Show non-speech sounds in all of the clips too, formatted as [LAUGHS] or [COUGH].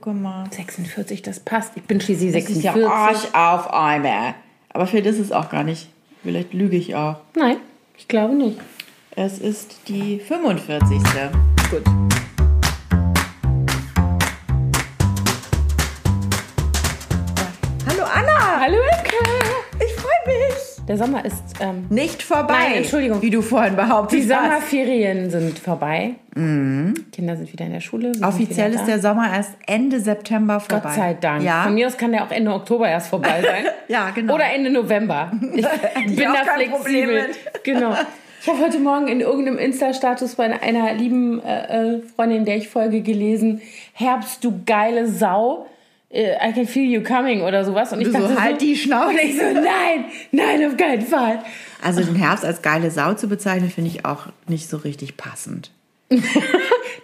gucke mal. 46, das passt. Ich bin schließlich Das ist 46. ja Arsch auf Eimer. Aber vielleicht ist es auch gar nicht. Vielleicht lüge ich auch. Nein, ich glaube nicht. Es ist die 45. Gut. Der Sommer ist, ähm, Nicht vorbei. Nein, Entschuldigung. Wie du vorhin behauptet die hast. Sommerferien sind vorbei. Kinder sind wieder in der Schule. Offiziell ist der Sommer erst Ende September vorbei. Gott sei Dank. Ja. Von mir aus kann der auch Ende Oktober erst vorbei sein. [LAUGHS] Ja, genau. Oder Ende November. [LAUGHS] Ich bin da flexibel. Genau. Ich habe heute Morgen in irgendeinem Insta-Status bei einer lieben äh, äh, Freundin, der ich folge, gelesen: Herbst, du geile Sau. Äh, I can feel you coming oder sowas. Und ich Du dachte so, halt die Schnauze. Und ich so, nein, nein, auf keinen Fall. Also den Herbst als geile Sau zu bezeichnen, finde ich auch nicht so richtig passend. [LAUGHS]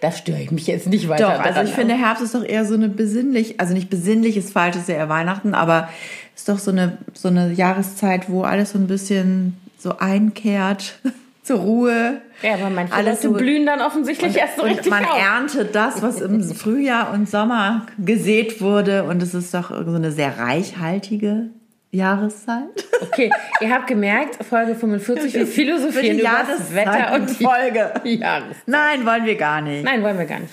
Da störe ich mich jetzt nicht weiter. Doch, also ich finde, Herbst ist doch eher so eine besinnlich, also nicht besinnlich ist falsch, ist ja eher Weihnachten, aber ist doch so eine, so eine Jahreszeit, wo alles so ein bisschen so einkehrt, [LAUGHS] zur Ruhe. Ja, aber manche Alles so- blühen dann offensichtlich erst so und richtig man auf. erntet das, was im [LAUGHS] Frühjahr und Sommer gesät wurde und es ist doch so eine sehr reichhaltige Jahreszeit. [LAUGHS] Okay, ihr habt gemerkt, Folge 45, wir philosophieren über das Wetter und Folge. [LAUGHS] Jahreszeit. Nein, wollen wir gar nicht. Nein, wollen wir gar nicht.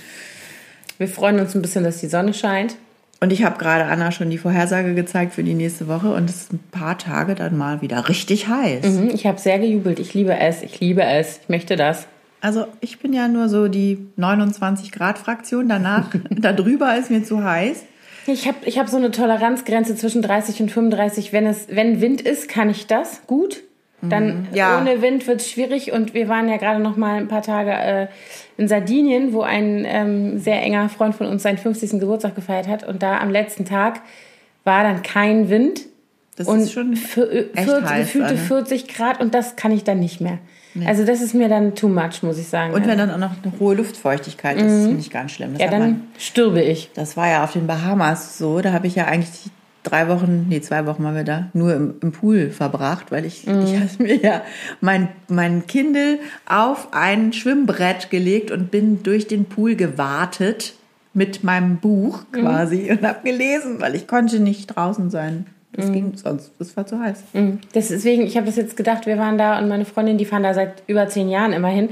Wir freuen uns ein bisschen, dass die Sonne scheint. Und ich habe gerade Anna schon die Vorhersage gezeigt für die nächste Woche und es ist ein paar Tage dann mal wieder richtig heiß. Mhm, Ich habe sehr gejubelt. Ich liebe es. Ich liebe es. Ich möchte das. Also ich bin ja nur so die 29 Grad Fraktion. Danach, [LAUGHS] darüber ist mir zu heiß. Ich habe ich hab so eine Toleranzgrenze zwischen 30 und 35. Wenn, es, wenn Wind ist, kann ich das gut. Dann Ja. ohne Wind wird es schwierig. Und wir waren ja gerade noch mal ein paar Tage äh, in Sardinien, wo ein ähm, sehr enger Freund von uns seinen 50. Geburtstag gefeiert hat. Und da am letzten Tag war dann kein Wind. Das und ist schon für, echt 40, heiß, gefühlte Anne. 40 Grad und das kann ich dann nicht mehr. Also das ist mir dann too much, muss ich sagen. Und Also, wenn dann auch noch eine hohe Luftfeuchtigkeit ist, finde ich ganz schlimm. Das, ja, hat man, dann stürbe ich. das war ja auf den Bahamas so. Da habe ich ja eigentlich drei Wochen, nee, zwei Wochen waren wir da, nur im, im Pool verbracht, weil ich, Mhm. ich hatte mir ja mein, mein Kindle auf ein Schwimmbrett gelegt und bin durch den Pool gewartet mit meinem Buch Mhm. quasi und habe gelesen, weil ich konnte nicht draußen sein. Das Mhm. ging sonst, das war zu heiß. Das deswegen, ich habe das jetzt gedacht, wir waren da und meine Freundin, die fahren da seit über zehn Jahren immerhin,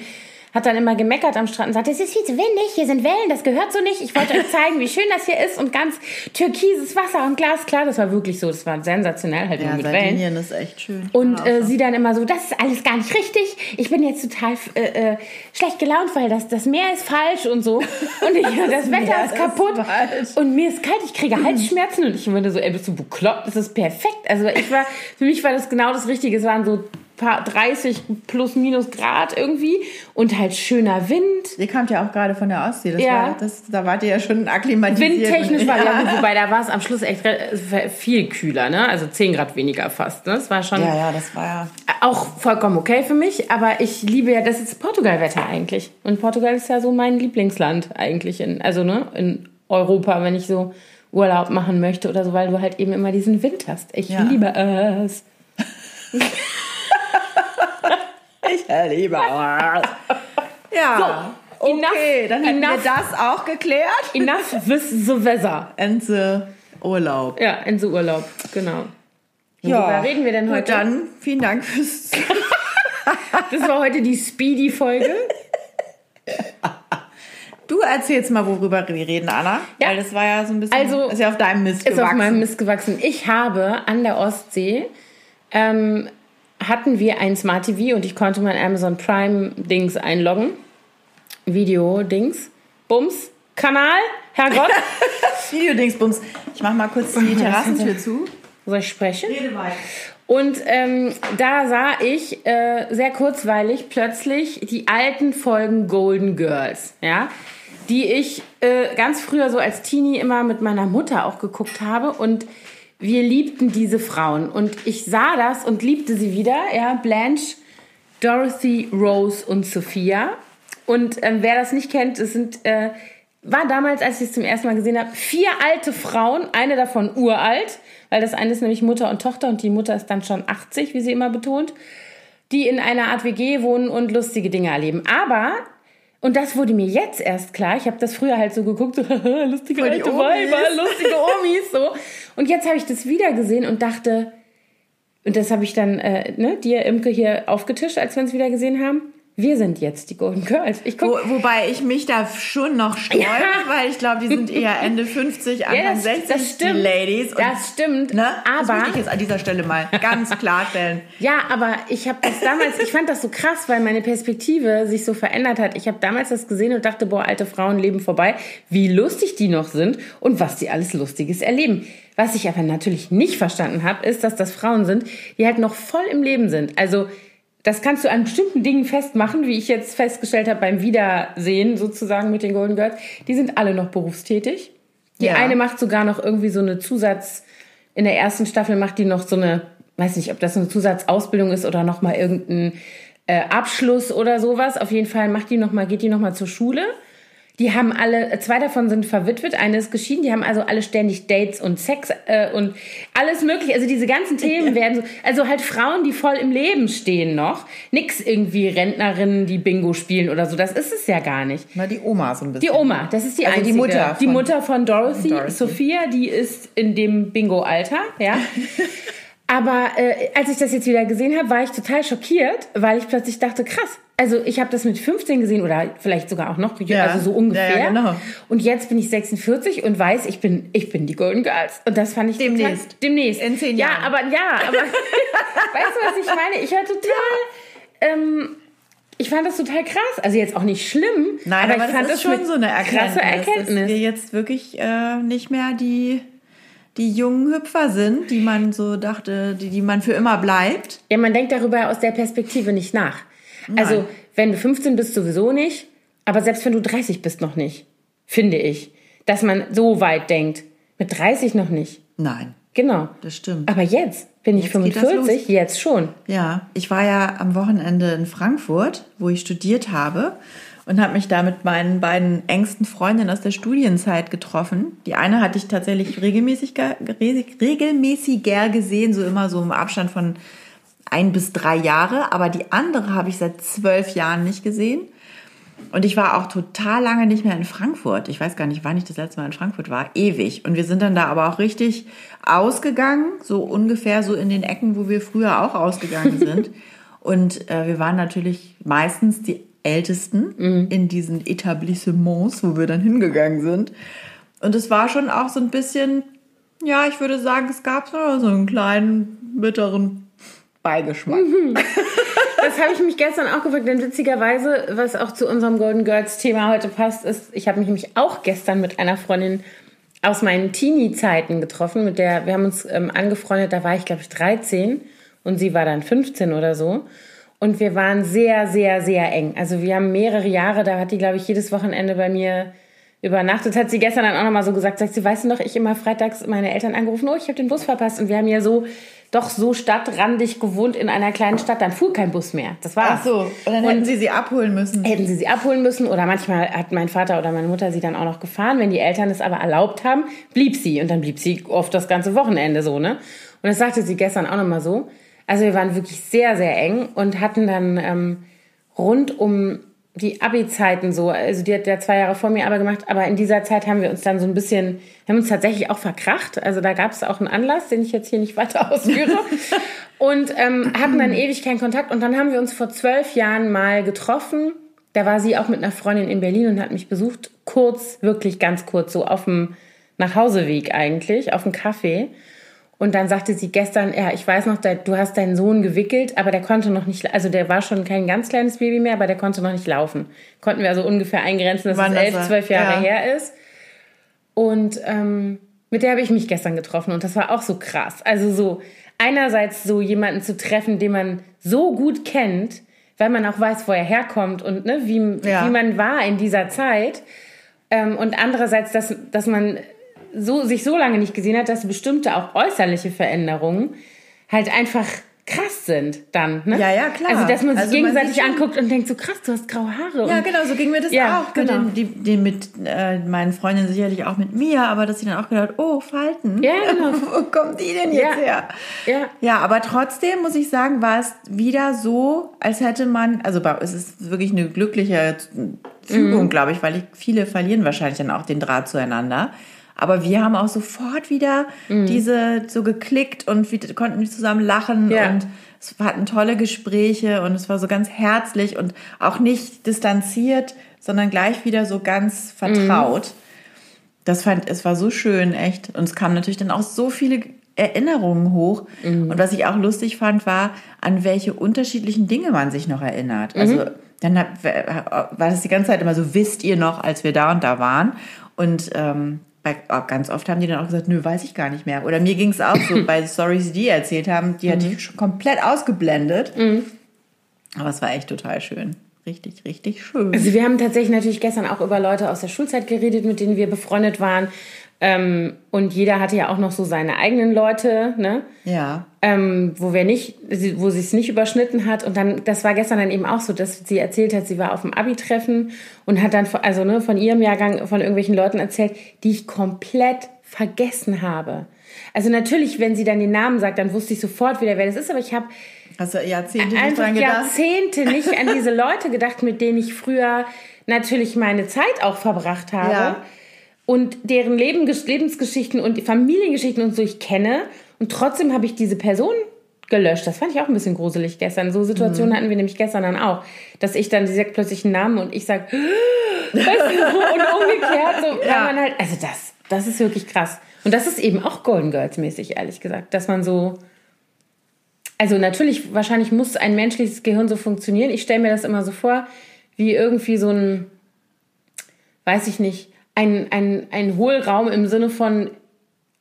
hat dann immer gemeckert am Strand und sagt, es ist viel zu windig, hier sind Wellen, das gehört so nicht. Ich wollte euch zeigen, wie schön das hier ist und ganz türkises Wasser und glasklar. Das war wirklich so, das war sensationell, halt Ja, mit Wellen. Sardinien ist echt schön. Und Ja, äh, sie dann immer so, das ist alles gar nicht richtig. Ich bin jetzt total äh, äh, schlecht gelaunt, weil das, das Meer ist falsch und so. Und ich, [LAUGHS] das, Wetter Meer ist ist kaputt. falsch. und mir ist kalt, ich kriege Halsschmerzen. Und ich würde so, ey, bist du bekloppt? Das ist perfekt. Also ich war, für mich war das genau das Richtige. Es waren so paar 30 plus minus Grad irgendwie und halt schöner Wind. Ihr kamt ja auch gerade von der Ostsee. Das Ja. war, das, da wart ihr ja schon akklimatisiert. Windtechnisch war [LAUGHS] ja, gut, wobei da war es am Schluss echt viel kühler, ne? Also 10 Grad weniger fast. Ne? Das war schon Ja, ja, das war ja. auch vollkommen okay für mich, aber ich liebe ja, das ist Portugal-Wetter eigentlich. Und Portugal ist ja so mein Lieblingsland eigentlich, in, also ne, in Europa, wenn ich so Urlaub machen möchte oder so, weil du halt eben immer diesen Wind hast. Ich Ja. liebe es. [LAUGHS] Ich liebe Ja. So, okay, enough- dann hätten enough. wir das auch geklärt. Enough with the weather. Enze Urlaub. Ja, in Urlaub, genau. Worüber reden wir denn heute? dann vielen Dank fürs. [LAUGHS] Das war heute die Speedy-Folge. Du erzählst mal, worüber wir reden, Anna. Ja. Weil das war ja so ein bisschen. Also, ist ja auf deinem Mist Ist auf gewachsen. meinem Mist gewachsen. Ich habe an der Ostsee ähm, hatten wir ein Smart TV und ich konnte mein Amazon Prime Dings einloggen. Video Dings. Bums. Kanal. Herrgott. [LAUGHS] Videodingsbums. Ich mach mal kurz die [LAUGHS] Terrassentür zu. Soll ich sprechen? Rede weiter. Und ähm, da sah ich äh, sehr kurzweilig plötzlich die alten Folgen Golden Girls, ja, die ich äh, ganz früher so als Teenie immer mit meiner Mutter auch geguckt habe und wir liebten diese Frauen und ich sah das und liebte sie wieder, ja, Blanche, Dorothy, Rose und Sophia. Und ähm, wer das nicht kennt, es sind äh, war damals, als ich es zum ersten Mal gesehen habe, vier alte Frauen, eine davon uralt, weil das eine ist nämlich Mutter und Tochter und die Mutter ist dann schon 80, wie sie immer betont, die in einer Art WG wohnen und lustige Dinge erleben. Aber Und das wurde mir jetzt erst klar. Ich habe das früher halt so geguckt, so, [LAUGHS] lustige alte Weiber, lustige Omis, so. Und jetzt habe ich das wieder gesehen und dachte, und das habe ich dann äh, ne, dir, Imke, hier aufgetischt, als wir uns wieder gesehen haben wir sind jetzt die Golden Girls. Ich Wo, wobei ich mich da schon noch sträube, ja. weil ich glaube, die sind eher [LAUGHS] Ende 50, Anfang ja, das, 60, das stimmt. die Ladies. Und, das stimmt. Ne? Aber, das möchte ich jetzt an dieser Stelle mal ganz klarstellen. ja, aber ich habe das damals, ich fand das so krass, weil meine Perspektive sich so verändert hat. Ich habe damals das gesehen und dachte, boah, alte Frauen leben vorbei, wie lustig die noch sind und was die alles Lustiges erleben. Was ich aber natürlich nicht verstanden habe, ist, dass das Frauen sind, die halt noch voll im Leben sind. Also das kannst du an bestimmten Dingen festmachen, wie ich jetzt festgestellt habe beim Wiedersehen sozusagen mit den Golden Girls. Die sind alle noch berufstätig. Die ja. eine macht sogar noch irgendwie so eine Zusatz, in der ersten Staffel macht die noch so eine, weiß nicht, ob das eine Zusatzausbildung ist oder nochmal irgendein äh, Abschluss oder sowas. Auf jeden Fall macht die noch mal, geht die nochmal zur Schule die haben alle, zwei davon sind verwitwet, eine ist geschieden, die haben also alle ständig Dates und Sex äh, und alles mögliche. Also diese ganzen Themen werden so, also halt Frauen, die voll im Leben stehen noch. Nix irgendwie Rentnerinnen, die Bingo spielen oder so. Das ist es ja gar nicht. Na, die Oma so ein bisschen. Die Oma, das ist die also einzige. Die Mutter. Die Mutter von Dorothy, Dorothy. Sophia, die ist in dem Bingo-Alter, ja. [LAUGHS] Aber äh, als ich das jetzt wieder gesehen habe, war ich total schockiert, weil ich plötzlich dachte, krass. Also ich habe das mit 15 gesehen oder vielleicht sogar auch noch, ja. also so ungefähr. Ja, genau. Und jetzt bin ich 46 und weiß, ich bin, ich bin die Golden Girls. Und das fand ich demnächst. Total, demnächst. In zehn Jahren. Ja, aber ja, aber [LAUGHS] weißt du, was ich meine? Ich war total. Ähm, ich fand das total krass. Also jetzt auch nicht schlimm. Nein, aber, aber ich fand das, schon so eine Erkenntnis, krasse Erkenntnis. dass wir jetzt wirklich äh, nicht mehr die die jungen Hüpfer sind, die man so dachte, die, die man für immer bleibt. Ja, man denkt darüber aus der Perspektive nicht nach. Nein. Also, wenn du 15 bist, sowieso nicht, aber selbst wenn du 30 bist, noch nicht, finde ich, dass man so weit denkt. Mit 30 noch nicht. Nein. Genau. Das stimmt. Aber jetzt bin ich jetzt 45, jetzt schon. Ja, ich war ja am Wochenende in Frankfurt, wo ich studiert habe und habe mich da mit meinen beiden engsten Freundinnen aus der Studienzeit getroffen. Die eine hatte ich tatsächlich regelmäßig, regelmäßiger gesehen, so immer so im Abstand von ein bis drei Jahre, aber die andere habe ich seit zwölf Jahren nicht gesehen. Und ich war auch total lange nicht mehr in Frankfurt. Ich weiß gar nicht, wann ich das letzte Mal in Frankfurt war. Ewig. Und wir sind dann da aber auch richtig ausgegangen, so ungefähr so in den Ecken, wo wir früher auch ausgegangen sind. [LAUGHS] Und äh, wir waren natürlich meistens die Ältesten mhm. in diesen Etablissements, wo wir dann hingegangen sind. Und es war schon auch so ein bisschen, ja, ich würde sagen, es gab so einen kleinen bitteren Beigeschmack. Mhm. Das habe ich mich gestern auch gefragt, denn witzigerweise, was auch zu unserem Golden Girls Thema heute passt, ist, ich habe mich nämlich auch gestern mit einer Freundin aus meinen Teenie-Zeiten getroffen, mit der wir haben uns ähm, angefreundet, da war ich glaube ich 13 und sie war dann 15 oder so. Und wir waren sehr, sehr, sehr eng. Also wir haben mehrere Jahre, da hat die, glaube ich, jedes Wochenende bei mir übernachtet. Hat sie gestern dann auch nochmal so gesagt, sagt sie, weißt du noch, ich immer freitags meine Eltern angerufen, oh, ich habe den Bus verpasst. Und wir haben ja so, doch so stadtrandig gewohnt in einer kleinen Stadt, dann fuhr kein Bus mehr. Das war's. Ach so, und dann hätten und sie sie abholen müssen. Hätten sie sie abholen müssen oder manchmal hat mein Vater oder meine Mutter sie dann auch noch gefahren. Wenn die Eltern es aber erlaubt haben, blieb sie. Und dann blieb sie oft das ganze Wochenende so, ne? Und das sagte sie gestern auch nochmal so. Also wir waren wirklich sehr, sehr eng und hatten dann ähm, rund um die Abi-Zeiten so, also die hat ja zwei Jahre vor mir aber gemacht, aber in dieser Zeit haben wir uns dann so ein bisschen, haben uns tatsächlich auch verkracht. Also da gab es auch einen Anlass, den ich jetzt hier nicht weiter [LAUGHS] ausführe. und ähm, hatten dann ewig keinen Kontakt. Und dann haben wir uns vor zwölf Jahren mal getroffen. Da war sie auch mit einer Freundin in Berlin und hat mich besucht. Kurz, wirklich ganz kurz, so auf dem Nachhauseweg eigentlich, auf dem Kaffee. Und dann sagte sie gestern, ja, ich weiß noch, du hast deinen Sohn gewickelt, aber der konnte noch nicht, also der war schon kein ganz kleines Baby mehr, aber der konnte noch nicht laufen. Konnten wir also ungefähr eingrenzen, dass Wann es elf, zwölf Jahre ja. her ist. Und ähm, mit der habe ich mich gestern getroffen und das war auch so krass. Also so einerseits so jemanden zu treffen, den man so gut kennt, weil man auch weiß, wo er herkommt und ne, wie, ja. wie man war in dieser Zeit. Ähm, und andererseits, dass, dass man so, sich so lange nicht gesehen hat, dass bestimmte auch äußerliche Veränderungen halt einfach krass sind dann. Ne? Ja, ja, klar. Also, dass man sich also gegenseitig man anguckt und denkt, so krass, du hast graue Haare. Ja, genau, so ging mir das ja, auch. Genau. Mit, den, die, die mit äh, meinen Freundinnen sicherlich auch mit mir, aber dass sie dann auch gedacht oh, Falten. Ja, genau. [LAUGHS] Wo kommt die denn jetzt ja. her? Ja. ja, aber trotzdem muss ich sagen, war es wieder so, als hätte man, also es ist wirklich eine glückliche Fügung, mhm. glaube ich, weil ich, viele verlieren wahrscheinlich dann auch den Draht zueinander. Aber wir haben auch sofort wieder mhm. diese so geklickt und wir konnten zusammen lachen ja. und es hatten tolle Gespräche und es war so ganz herzlich und auch nicht distanziert, sondern gleich wieder so ganz vertraut. Mhm. Das fand, es war so schön, echt. Und es kamen natürlich dann auch so viele Erinnerungen hoch. Mhm. Und was ich auch lustig fand, war, an welche unterschiedlichen Dinge man sich noch erinnert. Also mhm. dann hat, war das die ganze Zeit immer so, wisst ihr noch, als wir da und da waren? Und ähm, bei, oh, ganz oft haben die dann auch gesagt, nö, weiß ich gar nicht mehr. Oder mir ging es auch so [LAUGHS] bei Stories, die die erzählt haben, die mhm. hatte ich schon komplett ausgeblendet. Mhm. Aber es war echt total schön. Richtig, richtig schön. Also wir haben tatsächlich natürlich gestern auch über Leute aus der Schulzeit geredet, mit denen wir befreundet waren. Ähm, und jeder hatte ja auch noch so seine eigenen Leute, ne? Ja. Ähm, wo wir nicht, wo sie es nicht überschnitten hat. Und dann, das war gestern dann eben auch so, dass sie erzählt hat, sie war auf dem Abi-Treffen und hat dann, also ne, von ihrem Jahrgang, von irgendwelchen Leuten erzählt, die ich komplett vergessen habe. Also natürlich, wenn sie dann den Namen sagt, dann wusste ich sofort wieder, wer das ist. Aber ich habe du Jahrzehnte nicht dran gedacht? Jahrzehnte nicht an diese [LAUGHS] Leute gedacht, mit denen ich früher natürlich meine Zeit auch verbracht habe. Ja und deren Leben, Lebensgeschichten und Familiengeschichten und so ich kenne. Und trotzdem habe ich diese Person gelöscht. Das fand ich auch ein bisschen gruselig gestern. So Situationen mhm. hatten wir nämlich gestern dann auch, dass ich dann, sie sagt plötzlich einen Namen und ich sage, weißt du, so, [LAUGHS] und umgekehrt, so, ja. man halt, also das, das ist wirklich krass. Und das ist eben auch Golden Girls mäßig, ehrlich gesagt, dass man so, also natürlich, wahrscheinlich muss ein menschliches Gehirn so funktionieren. Ich stelle mir das immer so vor, wie irgendwie so ein, weiß ich nicht, ein, ein, ein Hohlraum im Sinne von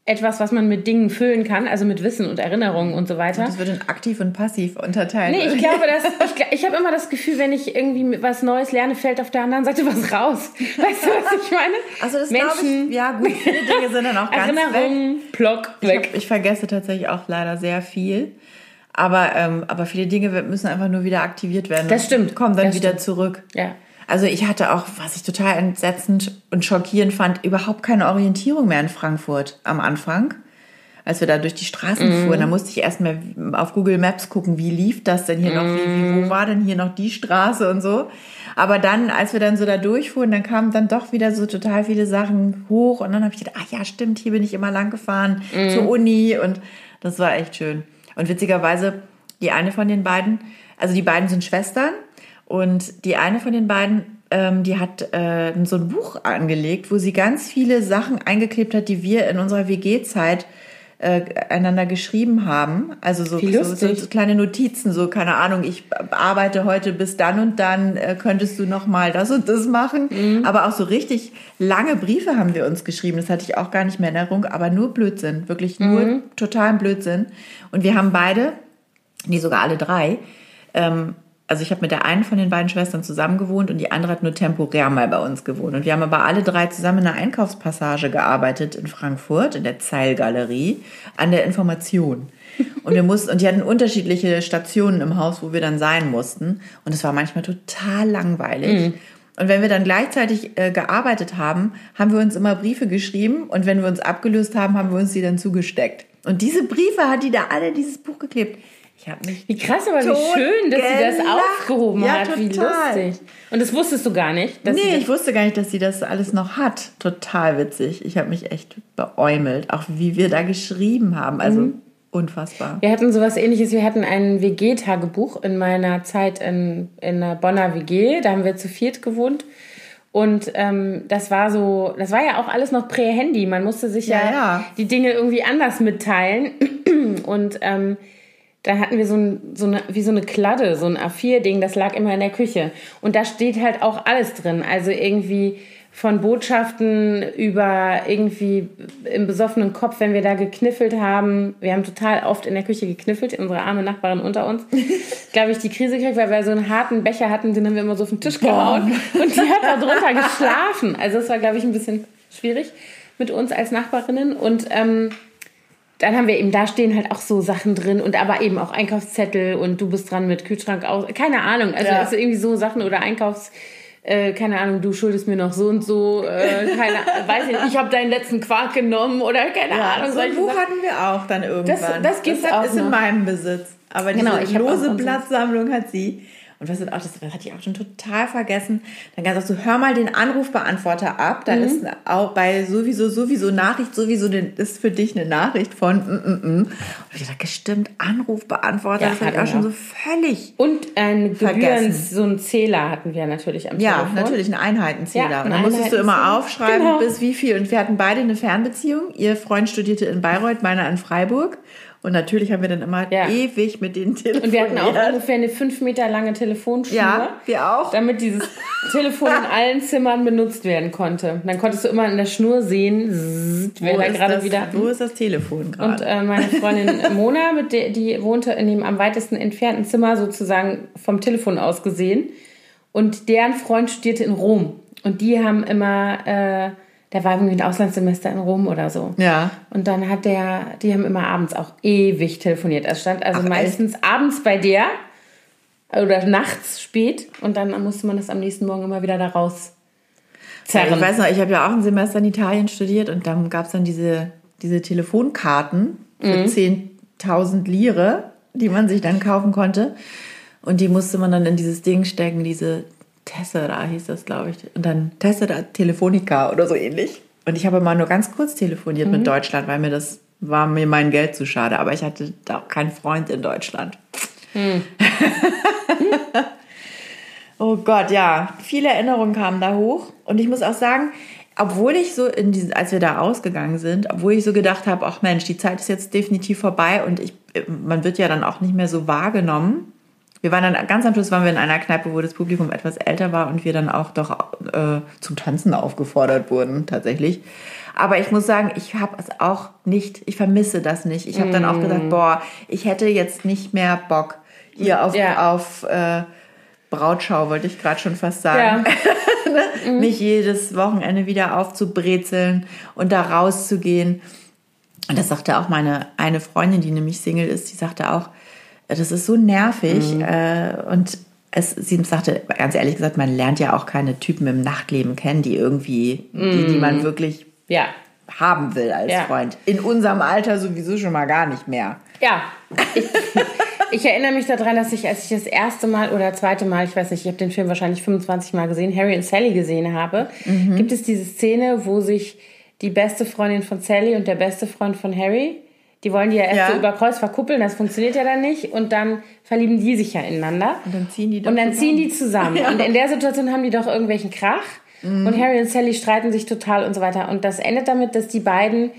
etwas, was man mit Dingen füllen kann, also mit Wissen und Erinnerungen und so weiter. Das wird in aktiv und passiv unterteilt. Nee, ich glaube, dass, ich, ich habe immer das Gefühl, wenn ich irgendwie was Neues lerne, fällt auf der anderen Seite was raus. [LAUGHS] Weißt du, was ich meine? Also das Menschen, ich, ja gut, viele Dinge sind dann auch ganz Erinnerungen, weg. Plock, weg. Ich, hab, ich, vergesse tatsächlich auch leider sehr viel. Aber, ähm, aber viele Dinge müssen einfach nur wieder aktiviert werden. Das stimmt. Kommen dann das wieder stimmt. zurück. Ja. Also ich hatte auch, was ich total entsetzend und schockierend fand, überhaupt keine Orientierung mehr in Frankfurt am Anfang. Als wir da durch die Straßen mm. fuhren, da musste ich erstmal auf Google Maps gucken, wie lief das denn hier mm. noch, wie, wie, wo war denn hier noch die Straße und so. Aber dann, als wir dann so da durchfuhren, dann kamen dann doch wieder so total viele Sachen hoch und dann habe ich gedacht, ach ja, stimmt, hier bin ich immer lang gefahren mm. zur Uni und das war echt schön. Und witzigerweise, die eine von den beiden, also die beiden sind Schwestern und die eine von den beiden, ähm, die hat äh, so ein Buch angelegt, wo sie ganz viele Sachen eingeklebt hat, die wir in unserer WG-Zeit äh, einander geschrieben haben. Also so, so, so, kleine Notizen, so keine Ahnung, ich arbeite heute bis dann und dann, äh, könntest du noch mal das und das machen. Mhm. Aber auch so richtig lange Briefe haben wir uns geschrieben. Das hatte ich auch gar nicht mehr in Erinnerung, aber nur Blödsinn, wirklich nur mhm. totalen Blödsinn. Und wir haben beide, nee, sogar alle drei, ähm, also ich habe mit der einen von den beiden Schwestern zusammen gewohnt und die andere hat nur temporär mal bei uns gewohnt. Und wir haben aber alle drei zusammen in einer Einkaufspassage gearbeitet in Frankfurt, in der Zeilgalerie, an der Information. [LAUGHS] Und wir mussten, und die hatten unterschiedliche Stationen im Haus, wo wir dann sein mussten. Und es war manchmal total langweilig. Mhm. Und wenn wir dann gleichzeitig äh, gearbeitet haben, haben wir uns immer Briefe geschrieben und wenn wir uns abgelöst haben, haben wir uns die dann zugesteckt. Und diese Briefe hat die da alle in dieses Buch geklebt. Ich habe mich. Wie krass, aber wie schön, dass gelacht. sie das aufgehoben ja, hat. Total. Wie lustig. Und das wusstest du gar nicht? Dass nee, ich wusste gar nicht, dass sie das alles noch hat. Total witzig. Ich habe mich echt beäumelt, auch wie wir da geschrieben haben. Also mhm. unfassbar. Wir hatten sowas ähnliches. Wir hatten ein WG-Tagebuch in meiner Zeit in, in einer Bonner WG. Da haben wir zu viert gewohnt. Und ähm, das war so, das war ja auch alles noch prä-Handy. Man musste sich ja, ja, ja, die Dinge irgendwie anders mitteilen. [CLEARS THROAT] Und ähm, da hatten wir so, ein, so eine, wie so eine Kladde, so ein A4-Ding, das lag immer in der Küche. Und da steht halt auch alles drin. Also irgendwie von Botschaften über irgendwie im besoffenen Kopf, wenn wir da gekniffelt haben. Wir haben total oft in der Küche gekniffelt, unsere arme Nachbarin unter uns. [LAUGHS] Glaube ich, die Krise gekriegt, weil wir so einen harten Becher hatten, den haben wir immer so auf den Tisch gehauen. Und die hat da drunter geschlafen. Also das war, glaube ich, ein bisschen schwierig mit uns als Nachbarinnen. Und ähm, dann haben wir eben, da stehen halt auch so Sachen drin und aber eben auch Einkaufszettel und du bist dran mit Kühlschrank aus. Keine Ahnung, also, ja. also irgendwie so Sachen oder Einkaufs, äh, keine Ahnung, du schuldest mir noch so und so, äh, keine [LAUGHS] weiß ich nicht, ich habe deinen letzten Quark genommen oder keine ja, Ahnung. So ein Buch hatten wir auch dann irgendwann. Das, das das auch ist noch. in meinem Besitz. Aber diese genau, lose Blattsammlung hat sie. Und was auch, das, das hatte ich auch schon total vergessen. Dann ganz auch so, hör mal den Anrufbeantworter ab. Da mhm. ist auch bei sowieso, sowieso Nachricht, sowieso ist für dich eine Nachricht von mm, mm, mm. Und ich dachte, gestimmt, Anrufbeantworter, ja, das habe ich auch schon so völlig. Und ein Gebühren, so ein Zähler hatten wir natürlich am ja, Telefon. Ja, natürlich, einen Einheitenzähler. Ja, und dann musstest du immer aufschreiben, genau. bis wie viel. Und wir hatten beide eine Fernbeziehung. Ihr Freund studierte in Bayreuth, meiner in Freiburg. Und natürlich haben wir dann immer ja. ewig mit denen telefoniert. Und wir hatten auch ungefähr eine fünf Meter lange Telefonschnur. Ja, wir auch. Damit dieses Telefon in allen Zimmern benutzt werden konnte. Dann konntest du immer in der Schnur sehen, wer da gerade wieder... Wo ist das Telefon gerade? Und äh, meine Freundin Mona, mit der, die wohnte in dem am weitesten entfernten Zimmer sozusagen vom Telefon aus gesehen. Und deren Freund studierte in Rom. Und die haben immer... Äh, der war irgendwie ein Auslandssemester in Rom oder so. Ja. Und dann hat der, die haben immer abends auch ewig telefoniert. Er stand also Ach, meistens echt? abends bei der oder nachts spät und dann musste man das am nächsten Morgen immer wieder da raus zerren. Ich weiß noch, ich habe ja auch ein Semester in Italien studiert und dann gab es dann diese, diese Telefonkarten für mhm. 10.000 Lire, die man sich dann kaufen konnte. Und die musste man dann in dieses Ding stecken, diese Tessera hieß das, glaube ich. Und dann Tessera Telefonica oder so ähnlich. Und ich habe mal nur ganz kurz telefoniert mhm. mit Deutschland, weil mir das war mir mein Geld zu schade. Aber ich hatte da auch keinen Freund in Deutschland. Mhm. [LAUGHS] oh Gott, ja. Viele Erinnerungen kamen da hoch. Und ich muss auch sagen, obwohl ich so in diesen, als wir da ausgegangen sind, obwohl ich so gedacht habe, ach Mensch, die Zeit ist jetzt definitiv vorbei und ich, man wird ja dann auch nicht mehr so wahrgenommen wir waren dann ganz am Schluss waren wir in einer Kneipe, wo das Publikum etwas älter war und wir dann auch doch äh, zum Tanzen aufgefordert wurden tatsächlich. Aber ich muss sagen, ich habe es auch nicht, ich vermisse das nicht. Ich habe mm. dann auch gesagt, mm. boah, ich hätte jetzt nicht mehr Bock hier auf, ja. auf äh, Brautschau, wollte ich gerade schon fast sagen. Ja. [LAUGHS] Ne? mm. Mich jedes Wochenende wieder aufzubrezeln und da rauszugehen. Und das sagte auch meine eine Freundin, die nämlich Single ist, die sagte auch, das ist so nervig. Mhm. Äh, und es, sie sagte, ganz ehrlich gesagt, man lernt ja auch keine Typen im Nachtleben kennen, die irgendwie, mhm. die, die man mhm. wirklich ja. haben will als ja. Freund. In unserem Alter sowieso schon mal gar nicht mehr. Ja. Ich, ich erinnere mich daran, dass ich, als ich das erste Mal oder zweite Mal, ich weiß nicht, ich habe den Film wahrscheinlich 25 Mal gesehen, Harry und Sally gesehen habe, mhm. gibt es diese Szene, wo sich die beste Freundin von Sally und der beste Freund von Harry die wollen die ja erst ja. so über Kreuz verkuppeln, das funktioniert ja dann nicht. Und dann verlieben die sich ja ineinander. Und dann ziehen die, und dann ziehen die zusammen. [LAUGHS] Ja. Und in der Situation haben die doch irgendwelchen Krach. Mhm. Und Harry und Sally streiten sich total und so weiter. Und das endet damit, dass die beiden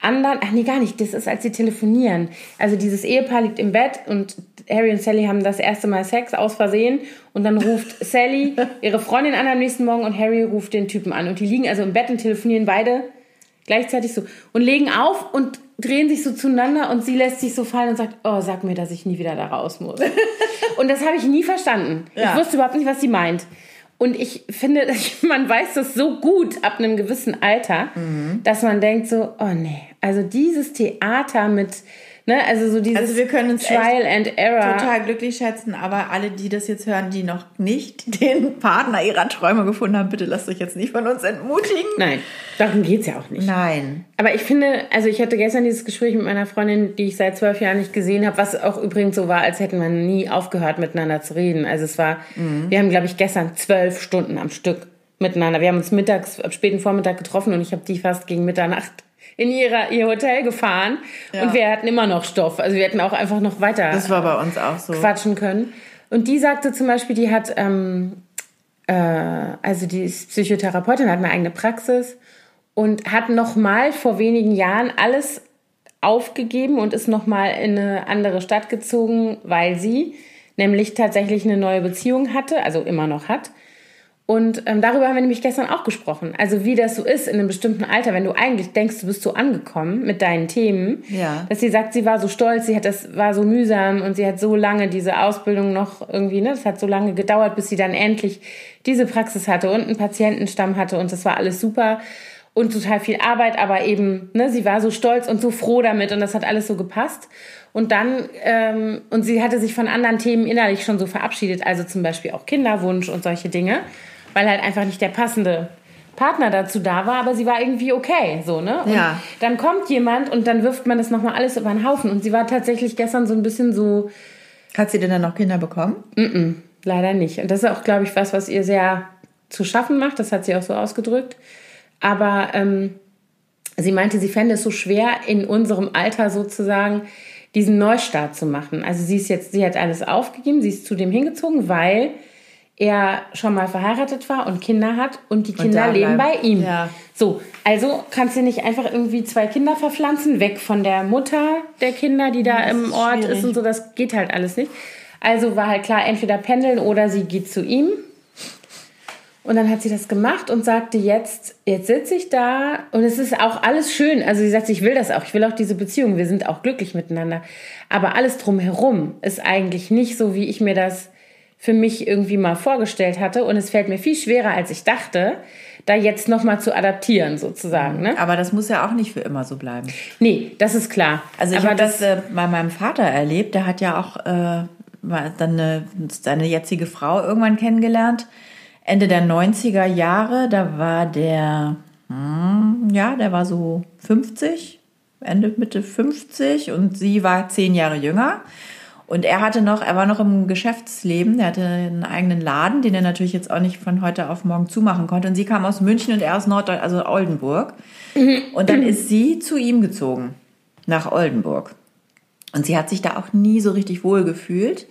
anderen, ach nee, gar nicht, das ist, als sie telefonieren. Also dieses Ehepaar liegt im Bett und Harry und Sally haben das erste Mal Sex aus Versehen und dann ruft [LAUGHS] Sally ihre Freundin an am nächsten Morgen und Harry ruft den Typen an. Und die liegen also im Bett und telefonieren beide gleichzeitig so und legen auf und drehen sich so zueinander und sie lässt sich so fallen und sagt, oh, sag mir, dass ich nie wieder da raus muss. [LAUGHS] und das habe ich nie verstanden. Ja. Ich wusste überhaupt nicht, was sie meint. Und ich finde, [LAUGHS] man weiß das so gut ab einem gewissen Alter, mhm. dass man denkt so, oh nee, also dieses Theater mit Ne? Also so dieses also wir können uns Trial and Error total glücklich schätzen, aber alle, die das jetzt hören, die noch nicht [LAUGHS] den Partner ihrer Träume gefunden haben, bitte lasst euch jetzt nicht von uns entmutigen. Nein, darum geht es ja auch nicht. Nein. Aber ich finde, also ich hatte gestern dieses Gespräch mit meiner Freundin, die ich seit zwölf Jahren nicht gesehen habe, was auch übrigens so war, als hätten wir nie aufgehört miteinander zu reden. Also es war, mhm. wir haben glaube ich gestern zwölf Stunden am Stück miteinander. Wir haben uns mittags, ab späten Vormittag getroffen und ich habe die fast gegen Mitternacht in ihrer, ihr Hotel gefahren ja. und wir hatten immer noch Stoff. Also wir hätten auch einfach noch weiter das war bei uns auch so. quatschen können. Und die sagte zum Beispiel, die hat, ähm, äh, also die ist Psychotherapeutin, hat eine eigene Praxis und hat noch mal vor wenigen Jahren alles aufgegeben und ist noch mal in eine andere Stadt gezogen, weil sie nämlich tatsächlich eine neue Beziehung hatte, also immer noch hat und ähm, darüber haben wir nämlich gestern auch gesprochen. Also wie das so ist in einem bestimmten Alter, wenn du eigentlich denkst, du bist so angekommen mit deinen Themen, ja. dass sie sagt, sie war so stolz, sie hat das war so mühsam und sie hat so lange diese Ausbildung noch irgendwie, ne, das hat so lange gedauert, bis sie dann endlich diese Praxis hatte und einen Patientenstamm hatte und das war alles super und total viel Arbeit, aber eben, ne, sie war so stolz und so froh damit und das hat alles so gepasst. Und dann, ähm, und sie hatte sich von anderen Themen innerlich schon so verabschiedet, also zum Beispiel auch Kinderwunsch und solche Dinge weil halt einfach nicht der passende Partner dazu da war, aber sie war irgendwie okay, so, ne? Und ja. dann kommt jemand und dann wirft man das nochmal alles über den Haufen und sie war tatsächlich gestern so ein bisschen so... Hat sie denn dann noch Kinder bekommen? Mm, -mm. leider nicht. Und das ist auch, glaube ich, was, was ihr sehr zu schaffen macht. Das hat sie auch so ausgedrückt. Aber ähm, sie meinte, sie fände es so schwer, in unserem Alter sozusagen diesen Neustart zu machen. Also sie ist jetzt, sie hat alles aufgegeben, sie ist zu dem hingezogen, weil er schon mal verheiratet war und Kinder hat und die Kinder und leben bei ihm. Ja. So, also kannst du nicht einfach irgendwie zwei Kinder verpflanzen, weg von der Mutter der Kinder, die da im Ort schwierig. ist und so, das geht halt alles nicht. Also war halt klar, entweder pendeln oder sie geht zu ihm. Und dann hat sie das gemacht und sagte, jetzt, jetzt sitze ich da und es ist auch alles schön. Also sie sagt, ich will das auch, ich will auch diese Beziehung, wir sind auch glücklich miteinander. Aber alles drumherum ist eigentlich nicht so, wie ich mir das für mich irgendwie mal vorgestellt hatte. Und es fällt mir viel schwerer, als ich dachte, da jetzt nochmal zu adaptieren, sozusagen. Ne? Aber das muss ja auch nicht für immer so bleiben. Nee, das ist klar. Also ich habe das, das äh, bei meinem Vater erlebt, der hat ja auch äh, dann eine, seine jetzige Frau irgendwann kennengelernt Ende der 90er Jahre, da war der, hm, ja, der war so 50, Ende, Mitte 50 und sie war zehn Jahre jünger. Und er hatte noch, er war noch im Geschäftsleben, er hatte einen eigenen Laden, den er natürlich jetzt auch nicht von heute auf morgen zumachen konnte. Und sie kam aus München und er aus Norddeutschland, also Oldenburg. Und dann ist sie zu ihm gezogen, nach Oldenburg. Und sie hat sich da auch nie so richtig wohl gefühlt.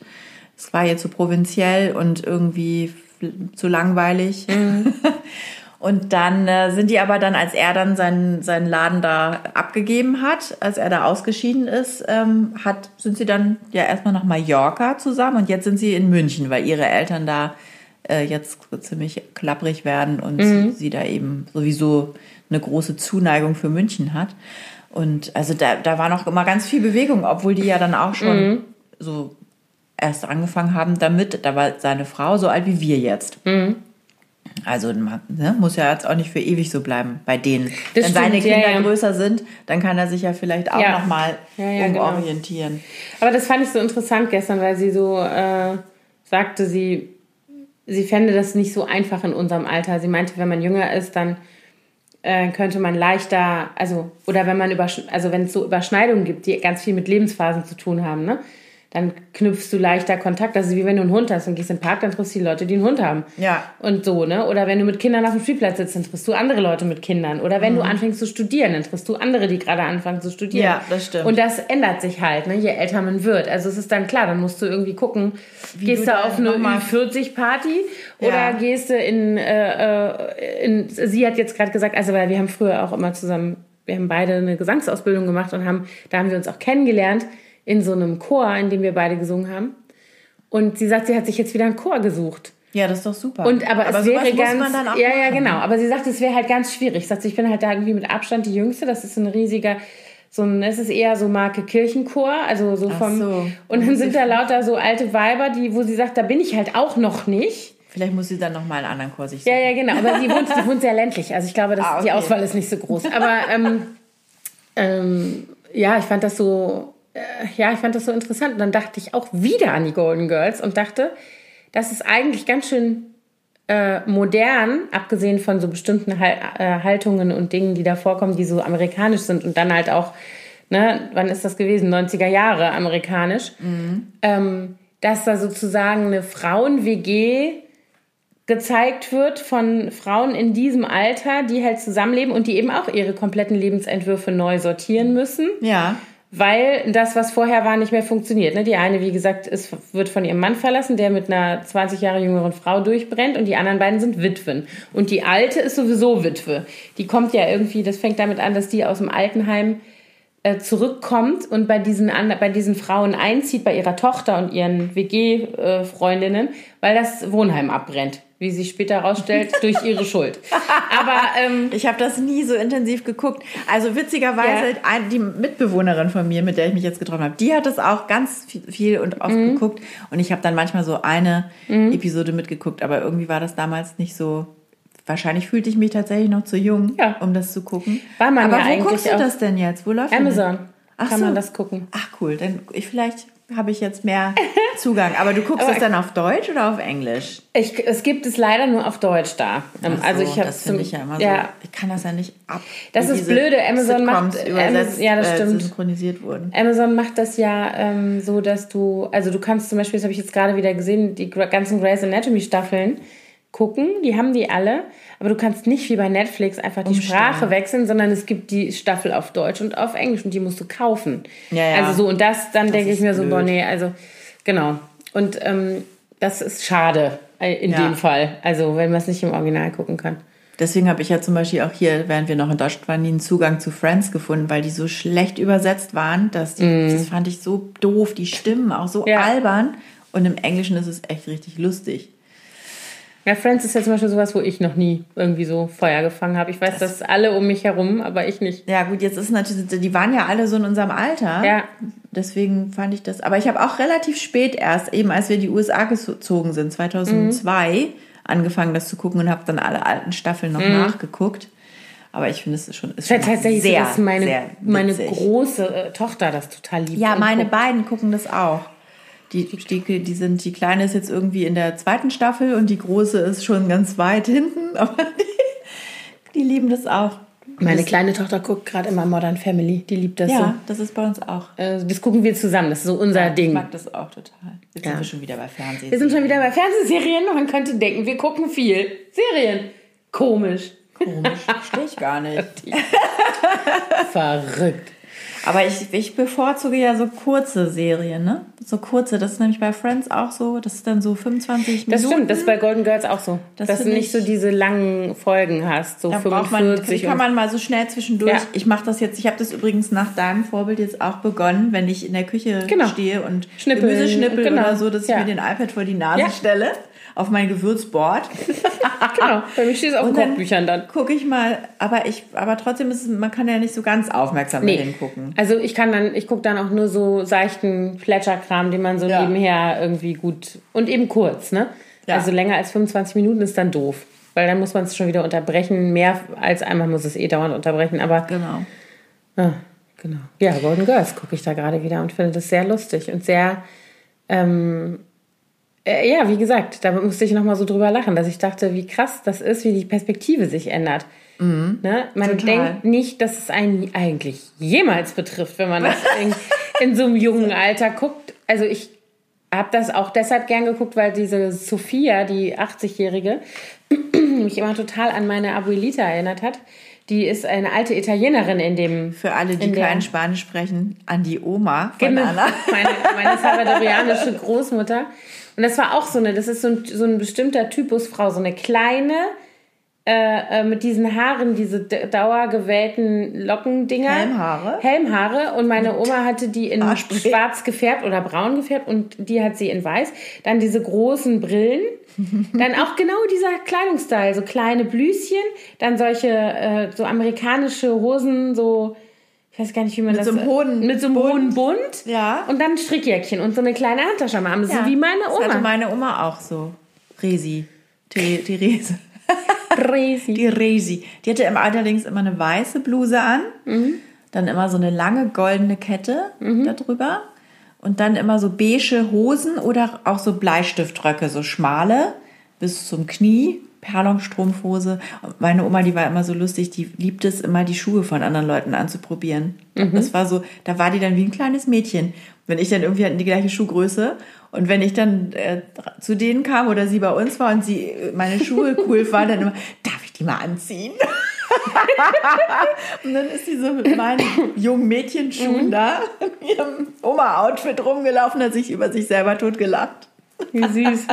Es war jetzt so provinziell und irgendwie zu langweilig. Mhm. [LAUGHS] Und dann äh, sind die aber dann, als er dann seinen, seinen Laden da abgegeben hat, als er da ausgeschieden ist, ähm, hat, sind sie dann ja erstmal nach Mallorca zusammen und jetzt sind sie in München, weil ihre Eltern da äh, jetzt ziemlich klapprig werden und mhm. sie da eben sowieso eine große Zuneigung für München hat. Und also da, da war noch immer ganz viel Bewegung, obwohl die ja dann auch schon mhm. so erst angefangen haben damit. Da war seine Frau so alt wie wir jetzt. Mhm. Also man, ne, muss ja jetzt auch nicht für ewig so bleiben bei denen. Das Wenn seine Kinder ja, ja. größer sind, dann kann er sich ja vielleicht auch ja. nochmal ja, umorientieren. Genau. Aber das fand ich so interessant gestern, weil sie so äh, sagte, sie, sie fände das nicht so einfach in unserem Alter. Sie meinte, wenn man jünger ist, dann äh, könnte man leichter, also, oder wenn man über, also wenn es so Überschneidungen gibt, die ganz viel mit Lebensphasen zu tun haben, ne? Dann knüpfst du leichter Kontakt. Das ist wie wenn du einen Hund hast und gehst in den Park, dann triffst du die Leute, die einen Hund haben. Ja. Und so, ne? Oder wenn du mit Kindern auf dem Spielplatz sitzt, dann triffst du andere Leute mit Kindern. Oder wenn mhm. du anfängst zu studieren, dann triffst du andere, die gerade anfangen zu studieren. Ja, das stimmt. Und das ändert sich halt, ne? je älter man wird. Also es ist dann klar, dann musst du irgendwie gucken, wie gehst du auf eine 40-Party oder ja. gehst du in, äh, äh, in, sie hat jetzt gerade gesagt, also weil wir haben früher auch immer zusammen, wir haben beide eine Gesangsausbildung gemacht und haben, da haben wir uns auch kennengelernt in so einem Chor, in dem wir beide gesungen haben. Und sie sagt, sie hat sich jetzt wieder einen Chor gesucht. Ja, das ist doch super. Und aber, aber es wäre ganz ja ja genau. Aber sie sagt, es wäre halt ganz schwierig. Sagt, ich bin halt da irgendwie mit Abstand die Jüngste. Das ist ein riesiger so ein, es ist eher so Marke Kirchenchor, also so vom so. und dann sind da lauter so alte Weiber, die, wo sie sagt, da bin ich halt auch noch nicht. Vielleicht muss sie dann noch mal einen anderen Chor sich suchen. Ja, ja, genau. Aber sie wohnt, sie wohnt sehr ländlich, also ich glaube, dass ah, okay. die Auswahl ist nicht so groß. Aber ähm, ähm, ja, ich fand das so ja, ich fand das so interessant. Und dann dachte ich auch wieder an die Golden Girls und dachte, das ist eigentlich ganz schön äh, modern, abgesehen von so bestimmten Hal äh, Haltungen und Dingen, die da vorkommen, die so amerikanisch sind und dann halt auch, ne, wann ist das gewesen? 90er Jahre amerikanisch. Mhm. Ähm, dass da sozusagen eine Frauen-WG gezeigt wird von Frauen in diesem Alter, die halt zusammenleben und die eben auch ihre kompletten Lebensentwürfe neu sortieren müssen. Ja weil das, was vorher war, nicht mehr funktioniert. Ne? Die eine, wie gesagt, ist, wird von ihrem Mann verlassen, der mit einer 20 Jahre jüngeren Frau durchbrennt und die anderen beiden sind Witwen. Und die alte ist sowieso Witwe. Die kommt ja irgendwie, das fängt damit an, dass die aus dem Altenheim äh, zurückkommt und bei diesen, bei diesen Frauen einzieht, bei ihrer Tochter und ihren WG-Freundinnen, äh, weil das Wohnheim abbrennt wie sich später herausstellt, [LAUGHS] durch ihre Schuld. Aber ähm, ich habe das nie so intensiv geguckt. Also witzigerweise ja. die Mitbewohnerin von mir, mit der ich mich jetzt getroffen habe, die hat das auch ganz viel und oft mhm. geguckt. Und ich habe dann manchmal so eine mhm. Episode mitgeguckt, aber irgendwie war das damals nicht so. Wahrscheinlich fühlte ich mich tatsächlich noch zu jung, ja. um das zu gucken. War man aber ja wo guckst du das denn jetzt? Wo läuft Amazon. Ach kann so. man das gucken. Ach cool, dann ich vielleicht habe ich jetzt mehr [LAUGHS] Zugang. Aber du guckst es dann auf Deutsch oder auf Englisch? Ich, es gibt es leider nur auf Deutsch da. Ähm, also so, ich habe das finde ich ja immer so. ja, Ich kann das ja nicht ab. Das ist blöde. Amazon macht- Sitcoms Amazon- ja, das äh, stimmt. synchronisiert wurden. Amazon macht das ja ähm, so, dass du, also du kannst zum Beispiel, das habe ich jetzt gerade wieder gesehen, die ganzen Grey's Anatomy Staffeln gucken, die haben die alle, aber du kannst nicht wie bei Netflix einfach die Umstellen. Sprache wechseln, sondern es gibt die Staffel auf Deutsch und auf Englisch und die musst du kaufen. Ja, ja. Also so und das, dann denke ich mir so, blöd. boah, nee, also genau. Und ähm, das ist schade äh, in Ja. dem Fall, also wenn man es nicht im Original gucken kann. Deswegen habe ich ja zum Beispiel auch hier, während wir noch in Deutschland waren, nie einen Zugang zu Friends gefunden, weil die so schlecht übersetzt waren, dass die, das fand ich so doof, die Stimmen auch so Mm. Albern. Und im Englischen ist es echt richtig lustig. Ja, Friends ist ja zum Beispiel sowas, wo ich noch nie irgendwie so Feuer gefangen habe. Ich weiß, dass alle um mich herum, aber ich nicht. Ja, gut, jetzt ist natürlich, die waren ja alle so in unserem Alter. Ja. Deswegen fand ich das. Aber ich habe auch relativ spät erst, eben als wir in die USA gezogen sind, 2002, angefangen, das zu gucken und habe dann alle alten Staffeln noch nachgeguckt. Aber ich finde, es ist schon, ist schon Tatsächlich sehr, so, dass meine, sehr meine große äh, Tochter das total liebt. Ja, meine guckt. beiden gucken das auch. Die, die, die sind, die kleine ist jetzt irgendwie in der zweiten Staffel und die große ist schon ganz weit hinten, [LAUGHS] aber die, die lieben das auch. Meine kleine Tochter guckt gerade immer Modern Family. Die liebt das Ja, das ist bei uns auch. so. Äh, das gucken wir zusammen. Das ist so unser Ich Ding. mag das auch total. Jetzt Ja. sind wir schon wieder bei Fernsehen. Wir sind schon wieder bei Fernsehserien. Man könnte denken, wir gucken viel. Serien. Komisch. komisch. Verstehe ich gar nicht. [LAUGHS] Verrückt. Aber ich, ich bevorzuge ja so kurze Serien, ne? So kurze. Das ist nämlich bei Friends auch so. Das ist dann so 25 Das Minuten. stimmt, das ist bei Golden Girls auch so. Das dass du nicht so diese langen Folgen hast, so Da braucht man, 45. die kann man mal so schnell zwischendurch. Ja. Ich mache das jetzt, ich habe das übrigens nach deinem Vorbild jetzt auch begonnen, wenn ich in der Küche Genau. stehe und Schnippeln, Gemüse schnippel genau. oder so, dass Ja. ich mir den iPad vor die Nase Ja. stelle, auf mein Gewürzboard. [LAUGHS] genau, bei mir steht es auf den dann Kochbüchern dann. Gucke ich mal, aber ich, aber trotzdem ist es, man kann ja nicht so ganz aufmerksam Nee. hingucken. Also ich kann dann, ich gucke dann auch nur so seichten Plätscherkram, den man so Ja. nebenher irgendwie gut und eben kurz, ne? Ja. Also länger als 25 Minuten ist dann doof. Weil dann muss man es schon wieder unterbrechen. Mehr als einmal muss es eh dauernd unterbrechen. Aber Genau. Ah, genau. Ja, Golden Girls gucke ich da gerade wieder und finde das sehr lustig und sehr, ähm, äh, ja, wie gesagt, da musste ich nochmal so drüber lachen, dass ich dachte, wie krass das ist, wie die Perspektive sich ändert. Ne? Man Total. denkt nicht, dass es einen eigentlich jemals betrifft, wenn man das in, in so einem jungen [LAUGHS] Alter guckt. Also ich habe das auch deshalb gern geguckt, weil diese Sophia, die 80-Jährige, [CLEARS THROAT] mich immer total an meine Abuelita erinnert hat. Die ist eine alte Italienerin in dem. Für alle, die in der- kein Spanisch sprechen, an die Oma von Genau, Anna. meine, meine [LAUGHS] salvadorianische Großmutter. Und das war auch so eine, das ist so ein, so ein bestimmter Typus Frau, so eine kleine, äh, äh, mit diesen Haaren, diese d- dauergewellten Lockendinger. Helmhaare? Helmhaare. Und meine Oma hatte die in Haarspray. schwarz gefärbt oder braun gefärbt und die hat sie in weiß. Dann diese großen Brillen. [LAUGHS] Dann auch genau dieser Kleidungsstil, so kleine Blüschen, dann solche äh, so amerikanische Hosen, so ich weiß gar nicht, wie man Mit das so einem hohen mit so einem hohen Bund Ja. und dann ein Strickjäckchen und so eine kleine Handtasche am Arm, so wie meine Das hatte Oma. meine Oma auch so. Resi. The Therese. Crazy. Die Resi. Die hatte immer allerdings immer eine weiße Bluse an. Mhm. Dann immer so eine lange goldene Kette darüber. Und dann immer so beige Hosen oder auch so Bleistiftröcke, so schmale bis zum Knie. Perlonstrumpfhose. Meine Oma, die war immer so lustig, die liebt es immer, die Schuhe von anderen Leuten anzuprobieren. Mhm. Das war so, da war die dann wie ein kleines Mädchen. Wenn ich dann irgendwie hatten die gleiche Schuhgröße und wenn ich dann äh, zu denen kam oder sie bei uns war und sie äh, meine Schuhe [LAUGHS] cool fand, dann immer, darf ich die mal anziehen? [LAUGHS] und dann ist sie so mit meinen jungen Mädchenschuhen Mhm. da in ihrem Oma-Outfit rumgelaufen, hat sich über sich selber totgelacht. Wie süß.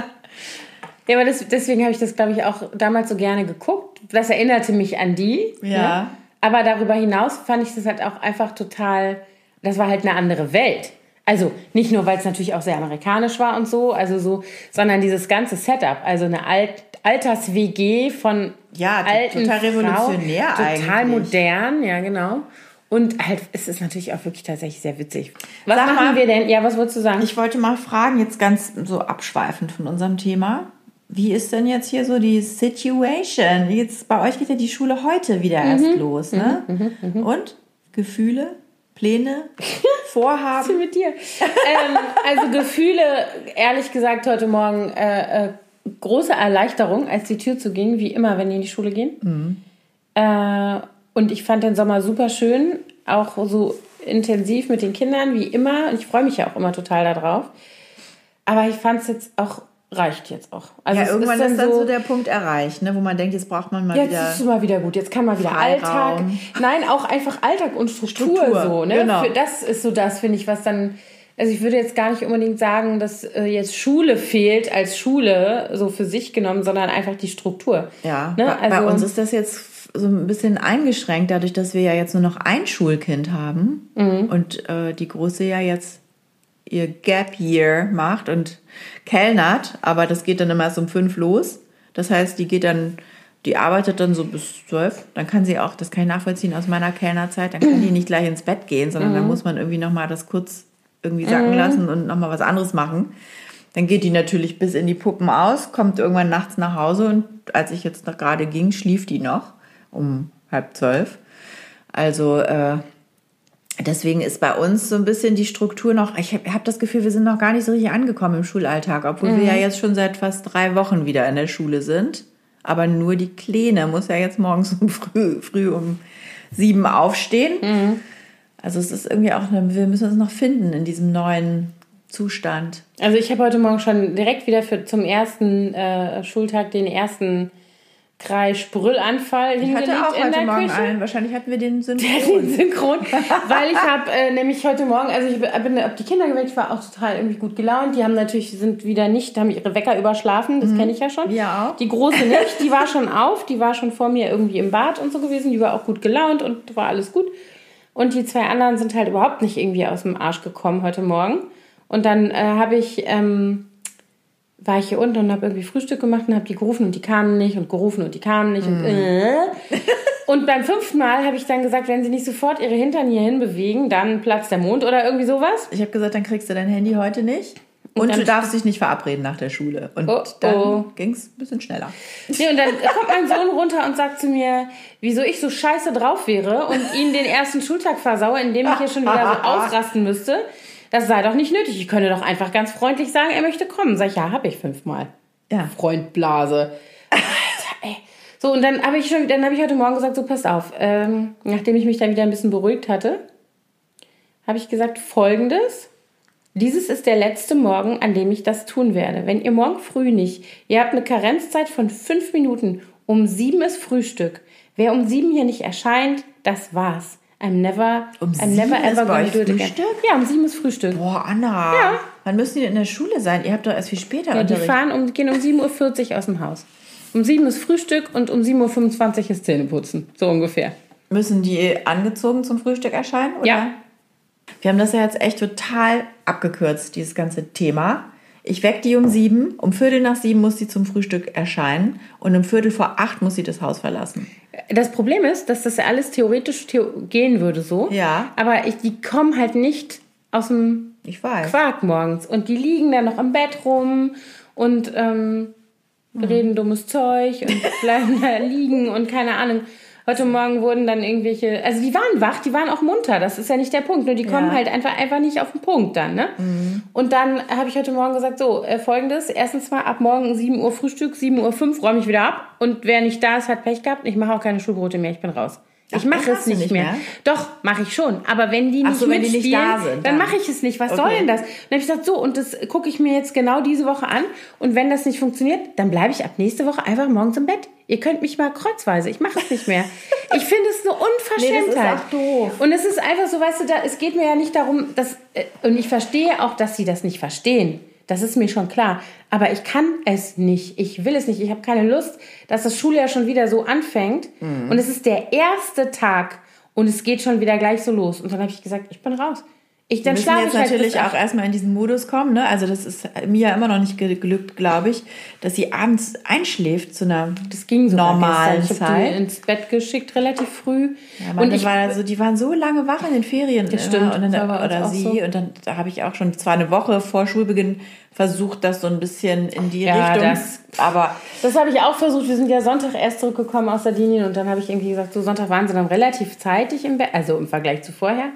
Ja, aber das, deswegen habe ich das, glaube ich, auch damals so gerne geguckt. Das erinnerte mich an die. Ja. Ne? Aber darüber hinaus fand ich das halt auch einfach total, das war halt eine andere Welt. Also nicht nur, weil es natürlich auch sehr amerikanisch war und so, also so, sondern dieses ganze Setup, also eine Alt Alters-WG von Ja, alten total revolutionär Frauen, total eigentlich. modern, ja genau. Und halt, es ist natürlich auch wirklich tatsächlich sehr witzig. Was Sag machen mal- wir denn? Ja, was wolltest du sagen? Ich wollte mal fragen, jetzt ganz so abschweifend von unserem Thema. Wie ist denn jetzt hier so die Situation? Jetzt bei euch geht ja die Schule heute wieder erst los, ne? Und Gefühle, Pläne, [LAUGHS] Vorhaben? Was ist mit dir? ähm, also Gefühle, ehrlich gesagt, heute Morgen äh, äh, große Erleichterung, als die Tür zuging, wie immer, wenn die in die Schule gehen. Mhm. Äh, und ich fand den Sommer super schön, auch so intensiv mit den Kindern, wie immer. Und ich freue mich ja auch immer total darauf. Aber ich fand es jetzt auch reicht jetzt auch. Also ja, irgendwann ist dann, ist dann so, so, der Punkt erreicht, ne, wo man denkt, jetzt braucht man mal jetzt wieder. Jetzt ist es mal wieder gut. Jetzt kann man wieder. Alltag. Nein, auch einfach Alltag und Struktur, Struktur so. Ne? Genau. Für das ist so das, finde ich, was dann. Also ich würde jetzt gar nicht unbedingt sagen, dass äh, jetzt Schule fehlt als Schule so für sich genommen, sondern einfach die Struktur. Ja. Ne? Bei, also, bei uns ist das jetzt so ein bisschen eingeschränkt, dadurch, dass wir ja jetzt nur noch ein Schulkind haben mhm. und äh, die Große ja jetzt ihr Gap Year macht und kellnert, aber das geht dann immer erst um fünf los. Das heißt, die geht dann, die arbeitet dann so bis zwölf. Dann kann sie auch, das kann ich nachvollziehen aus meiner Kellnerzeit, dann kann die nicht gleich ins Bett gehen, sondern mhm. dann muss man irgendwie nochmal das kurz irgendwie sacken mhm. lassen und nochmal was anderes machen. Dann geht die natürlich bis in die Puppen aus, kommt irgendwann nachts nach Hause und als ich jetzt noch gerade ging, schlief die noch um halb zwölf. Also äh, deswegen ist bei uns so ein bisschen die Struktur noch, ich habe hab das Gefühl, wir sind noch gar nicht so richtig angekommen im Schulalltag, obwohl mhm. wir ja jetzt schon seit fast drei Wochen wieder in der Schule sind. Aber nur die Kleine muss ja jetzt morgens [LAUGHS] um früh, früh um sieben aufstehen. Mhm. Also es ist irgendwie auch, wir müssen uns noch finden in diesem neuen Zustand. Also ich habe heute Morgen schon direkt wieder für, zum ersten äh, Schultag den ersten Kreisch-Brüllanfall hingelegt hatte auch in heute der Morgen Küche. Einen. Wahrscheinlich hatten wir den Synchron. den Synchron. weil ich habe äh, nämlich heute Morgen, also ich bin ob die Kinder geweckt, ich war auch total irgendwie gut gelaunt. Die haben natürlich, sind wieder nicht, haben ihre Wecker überschlafen, das mhm. kenne ich ja schon. Ja auch. Die Große nicht, die war schon auf, die war schon vor mir irgendwie im Bad und so gewesen, die war auch gut gelaunt und war alles gut. Und die zwei anderen sind halt überhaupt nicht irgendwie aus dem Arsch gekommen heute Morgen. Und dann äh, habe ich... Ähm, war ich hier unten und habe irgendwie Frühstück gemacht und habe die gerufen und die kamen nicht und gerufen und die kamen nicht. Und, mm. äh. und beim fünften Mal habe ich dann gesagt, wenn sie nicht sofort ihre Hintern hier hin bewegen, dann platzt der Mond oder irgendwie sowas. Ich habe gesagt, dann kriegst du dein Handy heute nicht. Und, und du darfst dich nicht verabreden nach der Schule. Und oh, dann oh. ging es ein bisschen schneller. Nee, und dann [LAUGHS] kommt mein Sohn runter und sagt zu mir, wieso ich so scheiße drauf wäre und ihn den ersten Schultag versaue, indem ich hier schon wieder so [LAUGHS] ausrasten müsste. Das sei doch nicht nötig. Ich könnte doch einfach ganz freundlich sagen, er möchte kommen. Sag ich, ja, habe ich fünfmal. Ja. Freundblase. Alter. So, und dann habe ich schon, dann habe ich heute Morgen gesagt, so pass auf. Ähm, nachdem ich mich dann wieder ein bisschen beruhigt hatte, habe ich gesagt, folgendes. Dieses ist der letzte Morgen, an dem ich das tun werde. Wenn ihr morgen früh nicht, ihr habt eine Karenzzeit von fünf Minuten, um sieben ist Frühstück. Wer um sieben hier nicht erscheint, das war's. I'm never, um I'm never ever gonna do it again. Ja, um sieben ist Frühstück. Boah, Anna. Ja. Wann müssen die in der Schule sein? Ihr habt doch erst viel später Ja, die fahren um, gehen um 7.40 Uhr aus dem Haus. Um sieben ist Frühstück und um 7.25 Uhr ist Zähneputzen. So ungefähr. Müssen die angezogen zum Frühstück erscheinen? Oder? Ja. Wir haben das ja jetzt echt total abgekürzt, dieses ganze Thema. Ich weck die um sieben, um Viertel nach sieben muss sie zum Frühstück erscheinen und um Viertel vor acht muss sie das Haus verlassen. Das Problem ist, dass das ja alles theoretisch theo gehen würde so. Ja. Aber ich, die kommen halt nicht aus dem ich weiß. Quark morgens. Und die liegen dann noch im Bett rum und ähm, mhm. reden dummes Zeug und bleiben da liegen und keine Ahnung. Heute Morgen wurden dann irgendwelche, also die waren wach, die waren auch munter, das ist ja nicht der Punkt, nur die kommen ja. halt einfach, einfach nicht auf den Punkt dann, ne? Mhm. Und dann habe ich heute Morgen gesagt, so, äh, folgendes, erstens mal ab morgen 7 Uhr Frühstück, 7 Uhr 5 räume ich wieder ab und wer nicht da ist, hat Pech gehabt, ich mache auch keine Schulbrote mehr, ich bin raus. Ich mache es nicht, nicht mehr. mehr. Doch, mache ich schon. Aber wenn die nicht so, wenn die nicht da sind, dann, dann mache ich es nicht. Was okay. soll denn das? dann habe ich gesagt, so, und das gucke ich mir jetzt genau diese Woche an. Und wenn das nicht funktioniert, dann bleibe ich ab nächste Woche einfach morgens im Bett. Ihr könnt mich mal kreuzweise. Ich mache es nicht mehr. [LAUGHS] Ich finde es eine Unverschämtheit. Nee, das ist auch doof. Und es ist einfach so, weißt du, da, es geht mir ja nicht darum, dass, äh, und ich verstehe auch, dass sie das nicht verstehen. Das ist mir schon klar. Aber ich kann es nicht. Ich will es nicht. Ich habe keine Lust, dass das Schuljahr schon wieder so anfängt. Mhm. Und es ist der erste Tag und es geht schon wieder gleich so los. Und dann habe ich gesagt, ich bin raus. Ich dann schlafe jetzt halt natürlich auch erstmal in diesen Modus kommen. Ne? Also das ist mir ja immer noch nicht gelückt, glaube ich, dass sie abends einschläft zu einer das ging normalen ich Zeit. Die ins Bett geschickt relativ früh. Ja, und ich war also, die waren so lange wach in den Ferien. Das stimmt. Und dann, oder sie. So. Und dann da habe ich auch schon zwar eine Woche vor Schulbeginn versucht, das so ein bisschen in die ja, Richtung. Das, aber das habe ich auch versucht. Wir sind ja Sonntag erst zurückgekommen aus Sardinien und dann habe ich irgendwie gesagt, so Sonntag waren sie dann relativ zeitig im Bett, also im Vergleich zu vorher.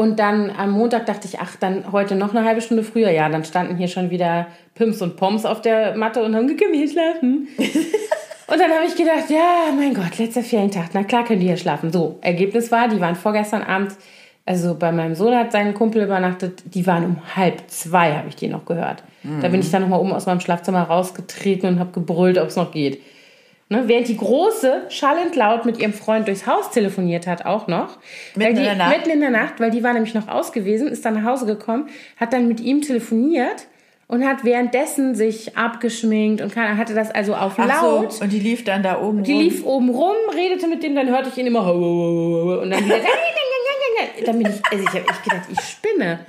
Und dann am Montag dachte ich, ach, dann heute noch eine halbe Stunde früher. Ja, dann standen hier schon wieder Pimps und Poms auf der Matte und haben wir hier schlafen? [LAUGHS] und dann habe ich gedacht, ja, mein Gott, letzter Ferientag, na klar können die hier schlafen. So, Ergebnis war, die waren vorgestern Abend, also bei meinem Sohn hat sein Kumpel übernachtet, die waren um halb zwei, habe ich die noch gehört. Da bin ich dann nochmal oben aus meinem Schlafzimmer rausgetreten und habe gebrüllt, ob es noch geht. Ne, während die Große schallend laut mit ihrem Freund durchs Haus telefoniert hat, auch noch. Mitten weil die, in der Nacht? Mitten in der Nacht, weil die war nämlich noch aus gewesen, ist dann nach Hause gekommen, hat dann mit ihm telefoniert und hat währenddessen sich abgeschminkt und kann, hatte das also auf Ach laut. so, und die lief dann da oben Die rum. lief oben rum, redete mit dem, dann hörte ich ihn immer und dann wieder [LAUGHS] dann bin ich, also ich habe echt gedacht, ich spinne.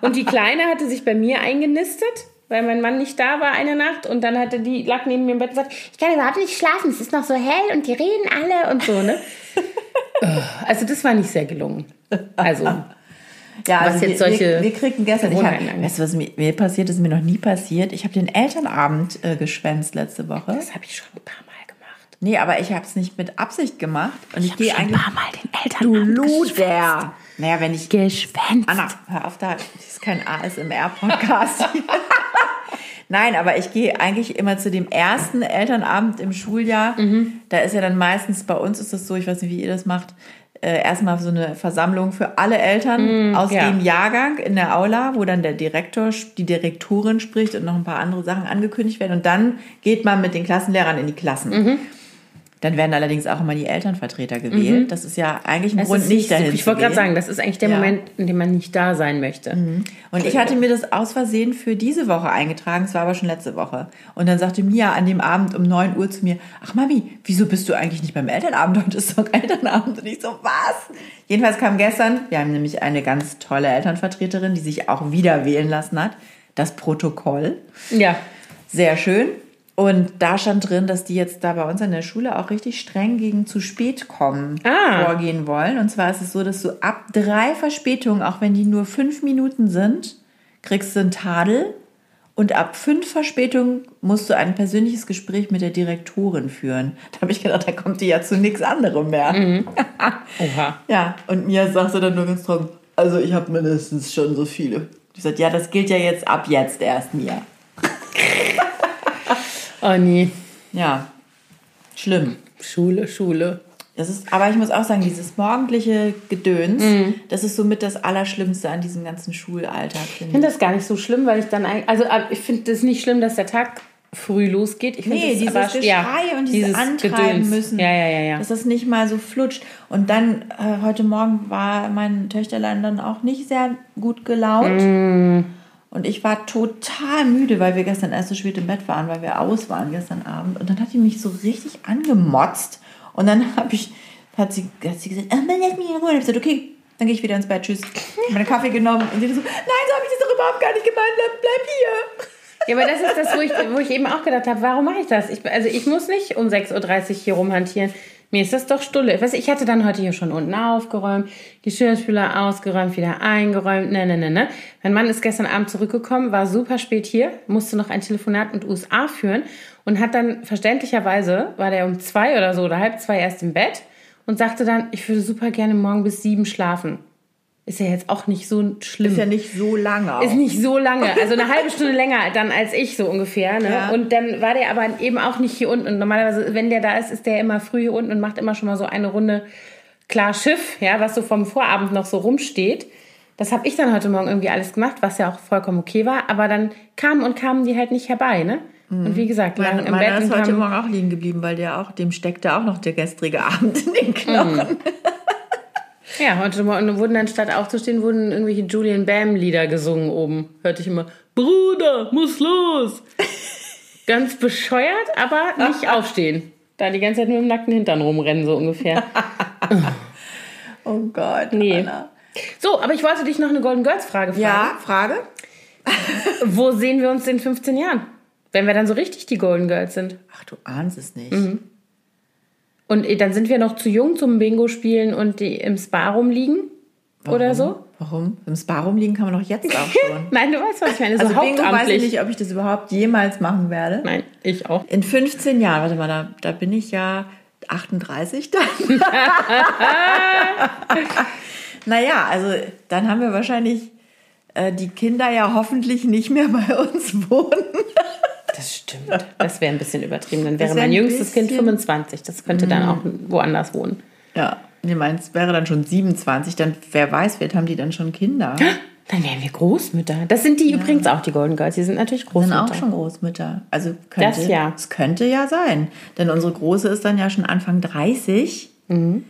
Und die Kleine hatte sich bei mir eingenistet, weil mein Mann nicht da war eine Nacht und dann hatte die lag neben mir im Bett und sagt, ich kann überhaupt nicht schlafen, es ist noch so hell und die reden alle und so, ne? [LAUGHS] Also das war nicht sehr gelungen. Also Ja, Was also jetzt wir, solche wir, kriegten gestern, ich hab, weißt du, was mir, mir passiert ist, mir noch nie passiert. Ich habe den Elternabend äh, geschwänzt letzte Woche. das habe ich schon ein paar Mal gemacht. Nee, aber ich habe es nicht mit Absicht gemacht. Und ich, Ich gehe schon ein eigentlich. paar Mal den Elternabend Luder! Naja, wenn ich. geschwänzt. Anna, hör auf da. Das ist kein ASMR-Podcast. [LAUGHS] Nein, aber ich gehe eigentlich immer zu dem ersten Elternabend im Schuljahr. Da ist ja dann meistens, bei uns ist das so, ich weiß nicht, wie ihr das macht, äh, erstmal so eine Versammlung für alle Eltern aus ja. dem Jahrgang in der Aula, wo dann der Direktor, die Direktorin spricht und noch ein paar andere Sachen angekündigt werden. Und dann geht man mit den Klassenlehrern in die Klassen. Dann werden allerdings auch immer die Elternvertreter gewählt. Das ist ja eigentlich ein Das Grund, nicht dahin Ich zu wollte gerade sagen, das ist eigentlich der Ja. Moment, in dem man nicht da sein möchte. Und ich hatte mir das aus Versehen für diese Woche eingetragen, es war aber schon letzte Woche. Und dann sagte Mia an dem Abend um 9 Uhr zu mir, ach Mami, wieso bist du eigentlich nicht beim Elternabend? Heute ist doch Elternabend. Und ich so, was? Jedenfalls kam gestern, wir haben nämlich eine ganz tolle Elternvertreterin, die sich auch wieder wählen lassen hat, das Protokoll. Ja. Sehr schön. Und da stand drin, dass die jetzt da bei uns an der Schule auch richtig streng gegen zu spät kommen Ah. vorgehen wollen. Und zwar ist es so, dass du ab drei Verspätungen, auch wenn die nur fünf Minuten sind, kriegst du einen Tadel. Und ab fünf Verspätungen musst du ein persönliches Gespräch mit der Direktorin führen. Da habe ich gedacht, da kommt die ja zu nichts anderem mehr. [LAUGHS] Oha. Ja, und mir sagte dann nur ganz trocken, also ich habe mindestens schon so viele. Ich sagte, ja, das gilt ja jetzt ab jetzt erst mir. [LAUGHS] Oh nee. Ja, schlimm. Schule, Schule. Das ist, aber ich muss auch sagen, dieses morgendliche Gedöns, Mhm. das ist somit das Allerschlimmste an diesem ganzen Schulalltag. Ich Finde finde ich. das gar nicht so schlimm, weil ich dann eigentlich, also äh, ich finde es nicht schlimm, dass der Tag früh losgeht. Ich finde Nee, es dieses aber- Geschrei ja, und dieses, Antreiben müssen. Ja, ja, ja, ja. Dass das nicht mal so flutscht. Und dann, äh, heute Morgen war mein Töchterlein dann auch nicht sehr gut gelaunt. Mm. Und ich war total müde, weil wir gestern erst so spät im Bett waren, weil wir aus waren gestern Abend. Und dann hat die mich so richtig angemotzt. Und dann [LAUGHS] habe ich, hat sie, hat sie gesagt, ah, lass mich in Ruhe. Und ich gesagt, okay, dann gehe ich wieder ins Bett. Tschüss. Ich habe einen Kaffee genommen. Und sie so, nein, so habe ich das doch überhaupt gar nicht gemeint. Bleib, bleib hier. Ja, aber das ist das, wo ich, wo ich eben auch gedacht habe, warum mache ich das? Ich, also ich muss nicht um 6.30 Uhr hier rumhantieren. Mir ist das doch Stulle. Ich, weiß, ich hatte dann heute hier schon unten aufgeräumt, Geschirrspüler ausgeräumt, wieder eingeräumt, ne, ne, ne, ne. Mein Mann ist gestern Abend zurückgekommen, war super spät hier, musste noch ein Telefonat mit USA führen und hat dann verständlicherweise, war der um zwei oder so oder halb zwei erst im Bett und sagte dann, ich würde super gerne morgen bis sieben schlafen. Ist ja jetzt auch nicht so schlimm. Ist ja nicht so lange. Auch. Ist nicht so lange, also eine halbe Stunde länger dann als ich so ungefähr. Ne? Ja. Und dann war der aber eben auch nicht hier unten. Und normalerweise, wenn der da ist, ist der immer früh hier unten und macht immer schon mal so eine Runde klar Schiff, ja, was so vom Vorabend noch so rumsteht. Das habe ich dann heute Morgen irgendwie alles gemacht, was ja auch vollkommen okay war. Aber dann kamen und kamen die halt nicht herbei, ne? Und wie gesagt, Mein, im meiner Bett ist heute Morgen auch liegen geblieben, weil der auch, dem steckte auch noch der gestrige Abend in den Knochen. Ja, heute Morgen wurden dann statt aufzustehen, wurden irgendwelche Julian Bam Lieder gesungen oben. Hörte ich immer, Bruder, muss los. [LAUGHS] Ganz bescheuert, aber nicht [LAUGHS] aufstehen. Da die ganze Zeit nur im nackten Hintern rumrennen, so ungefähr. [LAUGHS] Oh Gott, Nee. Anna. So, aber ich wollte dich noch eine Golden Girls Frage fragen. Ja, Frage? Wo sehen wir uns in 15 Jahren? Wenn wir dann so richtig die Golden Girls sind. Ach, du ahnst es nicht. Und eh, dann sind wir noch zu jung zum Bingo spielen und die im Spa rumliegen? Oder so? Warum? Im Spa rumliegen kann man doch jetzt auch [LAUGHS] schon. Nein, du weißt, was ich meine. So Also Bingo weiß ich nicht, ob ich das überhaupt jemals machen werde. Nein, ich auch. In 15 Jahren, warte mal, da, da bin ich ja 38 dann. [LAUGHS] Naja, also dann haben wir wahrscheinlich äh, die Kinder ja hoffentlich nicht mehr bei uns wohnen. Das stimmt. Das wäre ein bisschen übertrieben. Dann wäre wär mein ein jüngstes Kind bisschen- 25. Das könnte dann auch woanders wohnen. Ja, ich meine, es wäre dann schon 27, dann wer weiß, vielleicht haben die dann schon Kinder. Dann wären wir Großmütter. Das sind die übrigens auch, die Golden Girls. Die sind natürlich sind Großmütter. auch schon Großmütter. Also könnte, Das ja. Es könnte ja sein. Denn unsere Große ist dann ja schon Anfang 30. Mhm.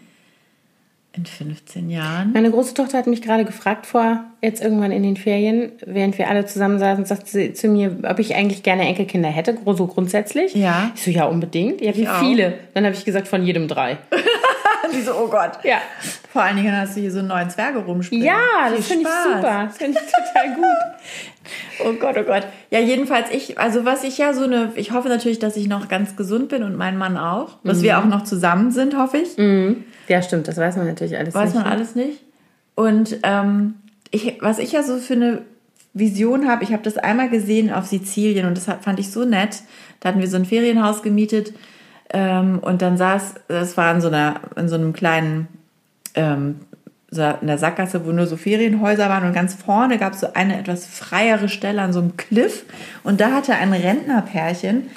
In 15 Jahren. Meine große Tochter hat mich gerade gefragt vor, jetzt irgendwann in den Ferien, während wir alle zusammen saßen, sagte sie zu mir, ob ich eigentlich gerne Enkelkinder hätte, so grundsätzlich. Ja. Ich so, ja, unbedingt. Ja, wie viele? Dann habe ich gesagt, von jedem drei. [LAUGHS] Die so, oh Gott. Ja. Vor allen Dingen hast du hier so einen neuen Zwerge rumspringen. Ja, Viel das finde ich super. Das finde ich total gut. [LAUGHS] Oh Gott, oh Gott. Ja, jedenfalls ich, also was ich ja so eine, ich hoffe natürlich, dass ich noch ganz gesund bin und mein Mann auch. Dass wir auch noch zusammen sind, hoffe ich. Ja, stimmt, das weiß man natürlich alles Weiß nicht. man alles nicht. Und ähm, ich, was ich ja so für eine Vision habe, ich habe das einmal gesehen auf Sizilien und das hat, fand ich so nett. Da hatten wir so ein Ferienhaus gemietet ähm, und dann saß, das war in so, einer, in so einem kleinen, ähm, so in der Sackgasse, wo nur so Ferienhäuser waren und ganz vorne gab es so eine etwas freiere Stelle an so einem Cliff und da hatte ein Rentnerpärchen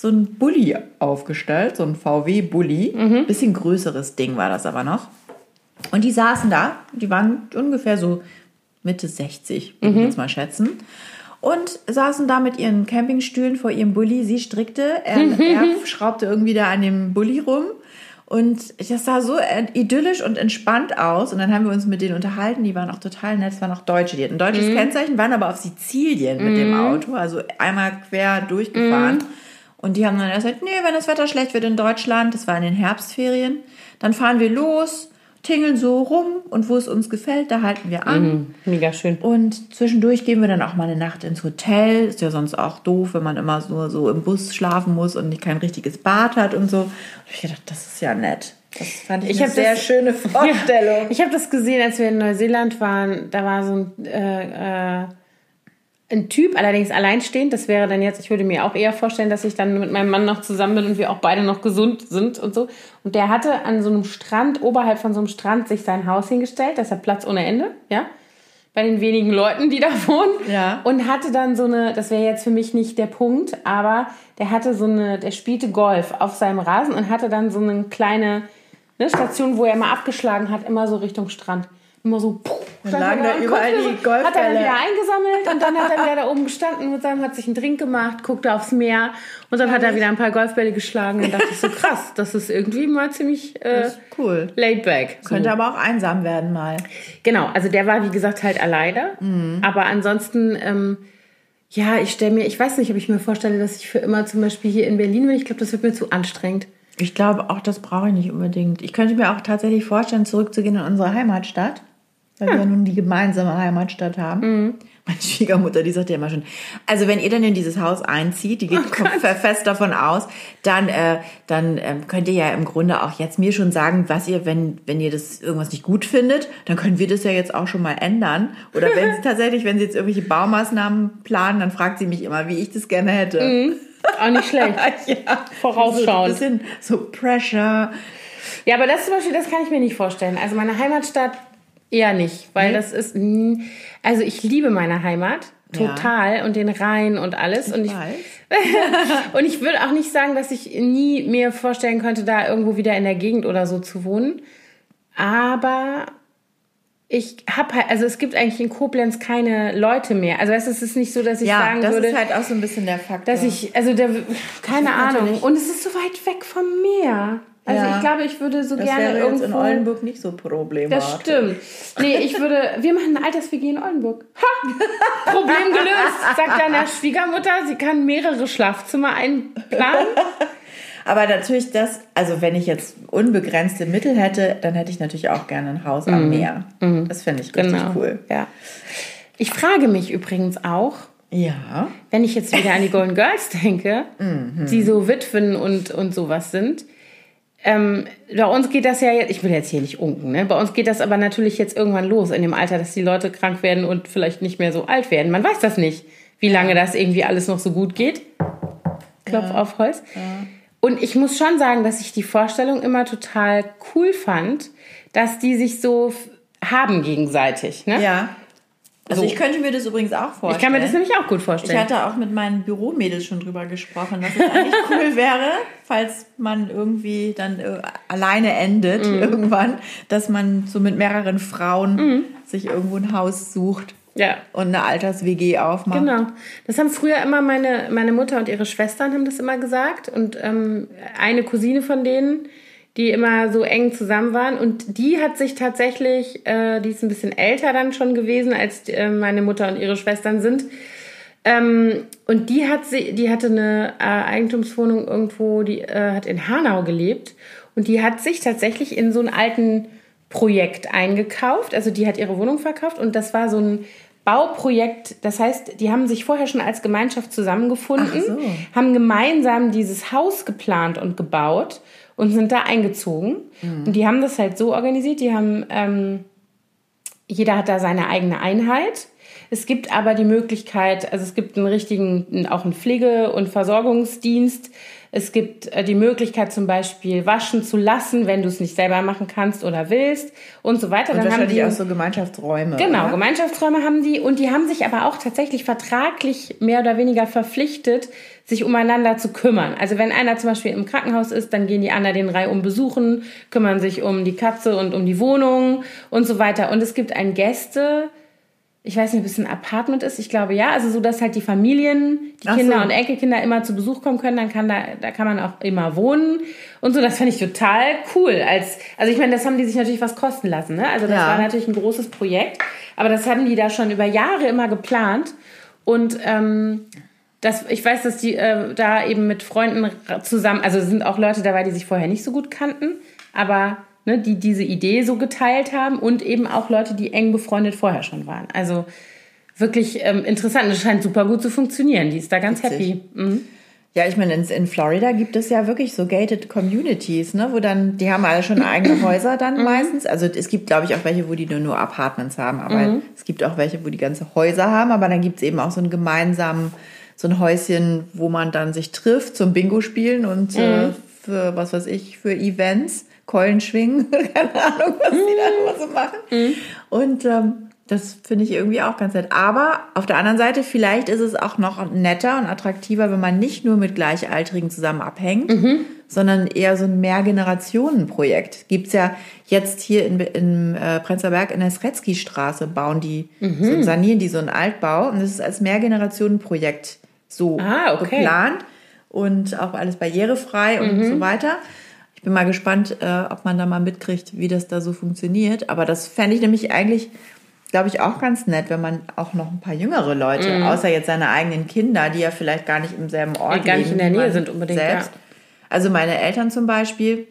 so ein Bulli aufgestellt, so ein VW-Bulli. Bisschen größeres Ding war das aber noch. Und die saßen da, die waren ungefähr so Mitte 60, würde ich jetzt mal schätzen. Und saßen da mit ihren Campingstühlen vor ihrem Bulli. Sie strickte, er, er schraubte irgendwie da an dem Bulli rum. Und das sah so idyllisch und entspannt aus. Und dann haben wir uns mit denen unterhalten. Die waren auch total nett. Es waren auch Deutsche. Die hatten ein deutsches Kennzeichen, waren aber auf Sizilien mit dem Auto. Also einmal quer durchgefahren. Und die haben dann erst gesagt, nee, wenn das Wetter schlecht wird in Deutschland, das war in den Herbstferien, dann fahren wir los, tingeln so rum und wo es uns gefällt, da halten wir an. Mega schön. Und zwischendurch gehen wir dann auch mal eine Nacht ins Hotel. Ist ja sonst auch doof, wenn man immer so, so im Bus schlafen muss und nicht kein richtiges Bad hat und so. Und ich dachte, das ist ja nett. Das fand ich, Ich eine sehr das- schöne [LAUGHS] Vorstellung. Ich habe das gesehen, als wir in Neuseeland waren. Da war so ein, äh, äh, ein Typ, allerdings alleinstehend. Das wäre dann jetzt, ich würde mir auch eher vorstellen, dass ich dann mit meinem Mann noch zusammen bin und wir auch beide noch gesund sind und so. Und der hatte an so einem Strand, oberhalb von so einem Strand, sich sein Haus hingestellt. Das hat Platz ohne Ende, ja. Bei den wenigen Leuten, die da wohnen. Ja. Und hatte dann so eine, das wäre jetzt für mich nicht der Punkt, aber der hatte so eine, der spielte Golf auf seinem Rasen und hatte dann so eine kleine ne, Station, wo er mal abgeschlagen hat, immer so Richtung Strand. Immer so, puh, stand lagen da und überall die so, Hat er dann wieder eingesammelt und dann hat er wieder da oben gestanden mit seinem, hat sich einen Drink gemacht, guckte aufs Meer und dann hat er wieder ein paar Golfbälle geschlagen und dachte ich so, krass, das ist irgendwie mal ziemlich äh, cool. laid back. So. Könnte aber auch einsam werden mal. Genau, also der war wie gesagt halt alleine. Mhm. Aber ansonsten, ähm, ja, ich stelle mir, ich weiß nicht, ob ich mir vorstelle, dass ich für immer zum Beispiel hier in Berlin bin. Ich glaube, das wird mir zu anstrengend. Ich glaube, auch das brauche ich nicht unbedingt. Ich könnte mir auch tatsächlich vorstellen, zurückzugehen in unsere Heimatstadt, weil wir ja nun die gemeinsame Heimatstadt haben. Meine Schwiegermutter, die sagt ja immer schon, also wenn ihr dann in dieses Haus einzieht, die geht fest davon aus, dann, äh, dann ähm, könnt ihr ja im Grunde auch jetzt mir schon sagen, was ihr, wenn, wenn ihr das irgendwas nicht gut findet, dann können wir das ja jetzt auch schon mal ändern. Oder wenn [LAUGHS] sie tatsächlich, wenn sie jetzt irgendwelche Baumaßnahmen planen, dann fragt sie mich immer, wie ich das gerne hätte. Auch nicht schlecht. [LAUGHS] ja. Vorausschauend. So ein bisschen so Pressure. Ja, aber das zum Beispiel, das kann ich mir nicht vorstellen. Also meine Heimatstadt eher nicht, weil Nee? das ist, also ich liebe meine Heimat Ja. total und den Rhein und alles und ich [LAUGHS] und ich würde auch nicht sagen, dass ich nie mir vorstellen könnte, da irgendwo wieder in der Gegend oder so zu wohnen. Aber ich habe halt, also es gibt eigentlich in Koblenz keine Leute mehr. Also es ist nicht so, dass ich Ja, sagen das würde, ist halt auch so ein bisschen der Faktor. dass ich, also der, keine Ahnung. Und es ist so weit weg vom Meer. Also Ja. ich glaube, ich würde so das gerne wäre irgendwo. in Oldenburg nicht so problematisch. Das stimmt. Nee, ich würde. Wir machen ein Alters-WG in Oldenburg. Ha! Problem gelöst, sagt deiner Schwiegermutter. Sie kann mehrere Schlafzimmer einplanen. Aber natürlich das, also wenn ich jetzt unbegrenzte Mittel hätte, dann hätte ich natürlich auch gerne ein Haus am Meer. Das finde ich richtig Genau. cool. Ja. Ich frage mich übrigens auch, Ja. wenn ich jetzt wieder an die Golden Girls denke, Mhm. die so Witwen und, und sowas sind. Ähm, bei uns geht das ja jetzt, ich will jetzt hier nicht unken, ne? bei uns geht das aber natürlich jetzt irgendwann los in dem Alter, dass die Leute krank werden und vielleicht nicht mehr so alt werden. Man weiß das nicht, wie lange das irgendwie alles noch so gut geht. Klopf auf Holz. Und ich muss schon sagen, dass ich die Vorstellung immer total cool fand, dass die sich so, haben gegenseitig. Ne? Ja. Also so. ich könnte mir das übrigens auch vorstellen. Ich kann mir das nämlich auch gut vorstellen. Ich hatte auch mit meinen Büromädels schon drüber gesprochen, dass es eigentlich [LAUGHS] cool wäre, falls man irgendwie dann äh, alleine endet mm. irgendwann, dass man so mit mehreren Frauen mm. sich irgendwo ein Haus sucht. Ja. Und eine Alters-WG aufmacht. Genau. Das haben früher immer meine, meine Mutter und ihre Schwestern haben das immer gesagt. Und ähm, eine Cousine von denen, die immer so eng zusammen waren. Und die hat sich tatsächlich, äh, die ist ein bisschen älter dann schon gewesen, als äh, meine Mutter und ihre Schwestern sind. Ähm, und die hat sie, die hatte eine äh, Eigentumswohnung irgendwo, die äh, hat in Hanau gelebt. Und die hat sich tatsächlich in so einen alten Projekt eingekauft. Also die hat ihre Wohnung verkauft und das war so ein Bauprojekt. Das heißt, die haben sich vorher schon als Gemeinschaft zusammengefunden, so. haben gemeinsam dieses Haus geplant und gebaut und sind da eingezogen. Mhm. Und die haben das halt so organisiert, die haben, ähm, jeder hat da seine eigene Einheit. Es gibt aber die Möglichkeit, also es gibt einen richtigen, auch einen Pflege- und Versorgungsdienst, es gibt äh, die Möglichkeit zum Beispiel waschen zu lassen, wenn du es nicht selber machen kannst oder willst und so weiter. Und dann haben die auch so Gemeinschaftsräume. Genau, oder? Gemeinschaftsräume haben die und die haben sich aber auch tatsächlich vertraglich mehr oder weniger verpflichtet, sich umeinander zu kümmern. Also wenn einer zum Beispiel im Krankenhaus ist, dann gehen die anderen den Reihe um besuchen, kümmern sich um die Katze und um die Wohnung und so weiter. Und es gibt ein Gäste ich weiß nicht, ob es ein Apartment ist. Ich glaube ja. Also so, dass halt die Familien, die Ach Kinder so. und Enkelkinder immer zu Besuch kommen können. Dann kann da, da kann man auch immer wohnen und so. Das fand ich total cool. Als, also ich meine, das haben die sich natürlich was kosten lassen. Ne? Also das ja. war natürlich ein großes Projekt. Aber das haben die da schon über Jahre immer geplant. Und ähm, das, ich weiß, dass die äh, da eben mit Freunden zusammen, also sind auch Leute dabei, die sich vorher nicht so gut kannten. Aber ne, die diese Idee so geteilt haben und eben auch Leute, die eng befreundet vorher schon waren. Also wirklich ähm, interessant. Es scheint super gut zu funktionieren. Die ist da ganz Witzig. happy. Mhm. Ja, ich meine, in, Florida gibt es ja wirklich so gated Communities, ne, wo dann, die haben alle schon eigene [CLEARS THROAT] Häuser dann mhm. meistens. Also es gibt, glaube ich, auch welche, wo die nur, nur Apartments haben, aber mhm. es gibt auch welche, wo die ganze Häuser haben, aber dann gibt es eben auch so einen gemeinsamen, so ein Häuschen, wo man dann sich trifft zum Bingo spielen und äh, mhm. äh, für, was weiß ich, für Events. Keulen schwingen, [LAUGHS] keine Ahnung, was die da immer so machen. Mhm. Und ähm, das finde ich irgendwie auch ganz nett. Aber auf der anderen Seite, vielleicht ist es auch noch netter und attraktiver, wenn man nicht nur mit Gleichaltrigen zusammen abhängt, mhm. sondern eher so ein Mehrgenerationenprojekt. Gibt es ja jetzt hier in, in äh, Prenzlauer Berg in der Sretzky-Straße, bauen die, mhm. so, sanieren die so einen Altbau. Und das ist als Mehrgenerationenprojekt so ah, okay. geplant und auch alles barrierefrei und mhm. so weiter. Ich bin mal gespannt, äh, ob man da mal mitkriegt, wie das da so funktioniert. Aber das fände ich nämlich eigentlich, glaube ich, auch ganz nett, wenn man auch noch ein paar jüngere Leute, mhm. außer jetzt seine eigenen Kinder, die ja vielleicht gar nicht im selben Ort die gar nicht in der Nähe sind unbedingt. Selbst. Ja. Also meine Eltern zum Beispiel,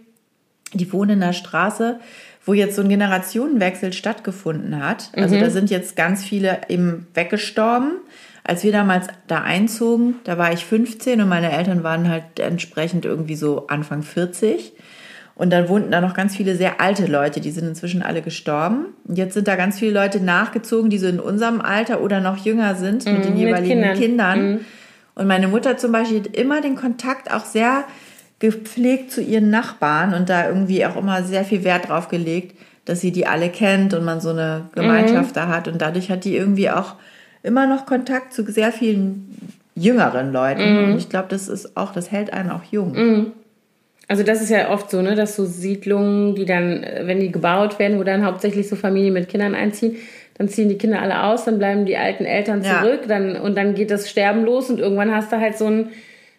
die wohnen in einer Straße, wo jetzt so ein Generationenwechsel stattgefunden hat. Also mhm. da sind jetzt ganz viele eben weggestorben als wir damals da einzogen, da war ich 15 und meine Eltern waren halt entsprechend irgendwie so Anfang 40. Und dann wohnten da noch ganz viele sehr alte Leute, die sind inzwischen alle gestorben. Und jetzt sind da ganz viele Leute nachgezogen, die so in unserem Alter oder noch jünger sind mit den mhm, jeweiligen mit Kindern. Kindern. Mhm. Und meine Mutter zum Beispiel hat immer den Kontakt auch sehr gepflegt zu ihren Nachbarn und da irgendwie auch immer sehr viel Wert drauf gelegt, dass sie die alle kennt und man so eine Gemeinschaft mhm. da hat. Und dadurch hat die irgendwie auch immer noch Kontakt zu sehr vielen jüngeren Leuten. Mhm. Und ich glaube, das ist auch, das hält einen auch jung. Mhm. Also das ist ja oft so, ne, dass so Siedlungen, die dann, wenn die gebaut werden, wo dann hauptsächlich so Familien mit Kindern einziehen, dann ziehen die Kinder alle aus, dann bleiben die alten Eltern zurück, ja. dann und dann geht das Sterben los und irgendwann hast du halt so ein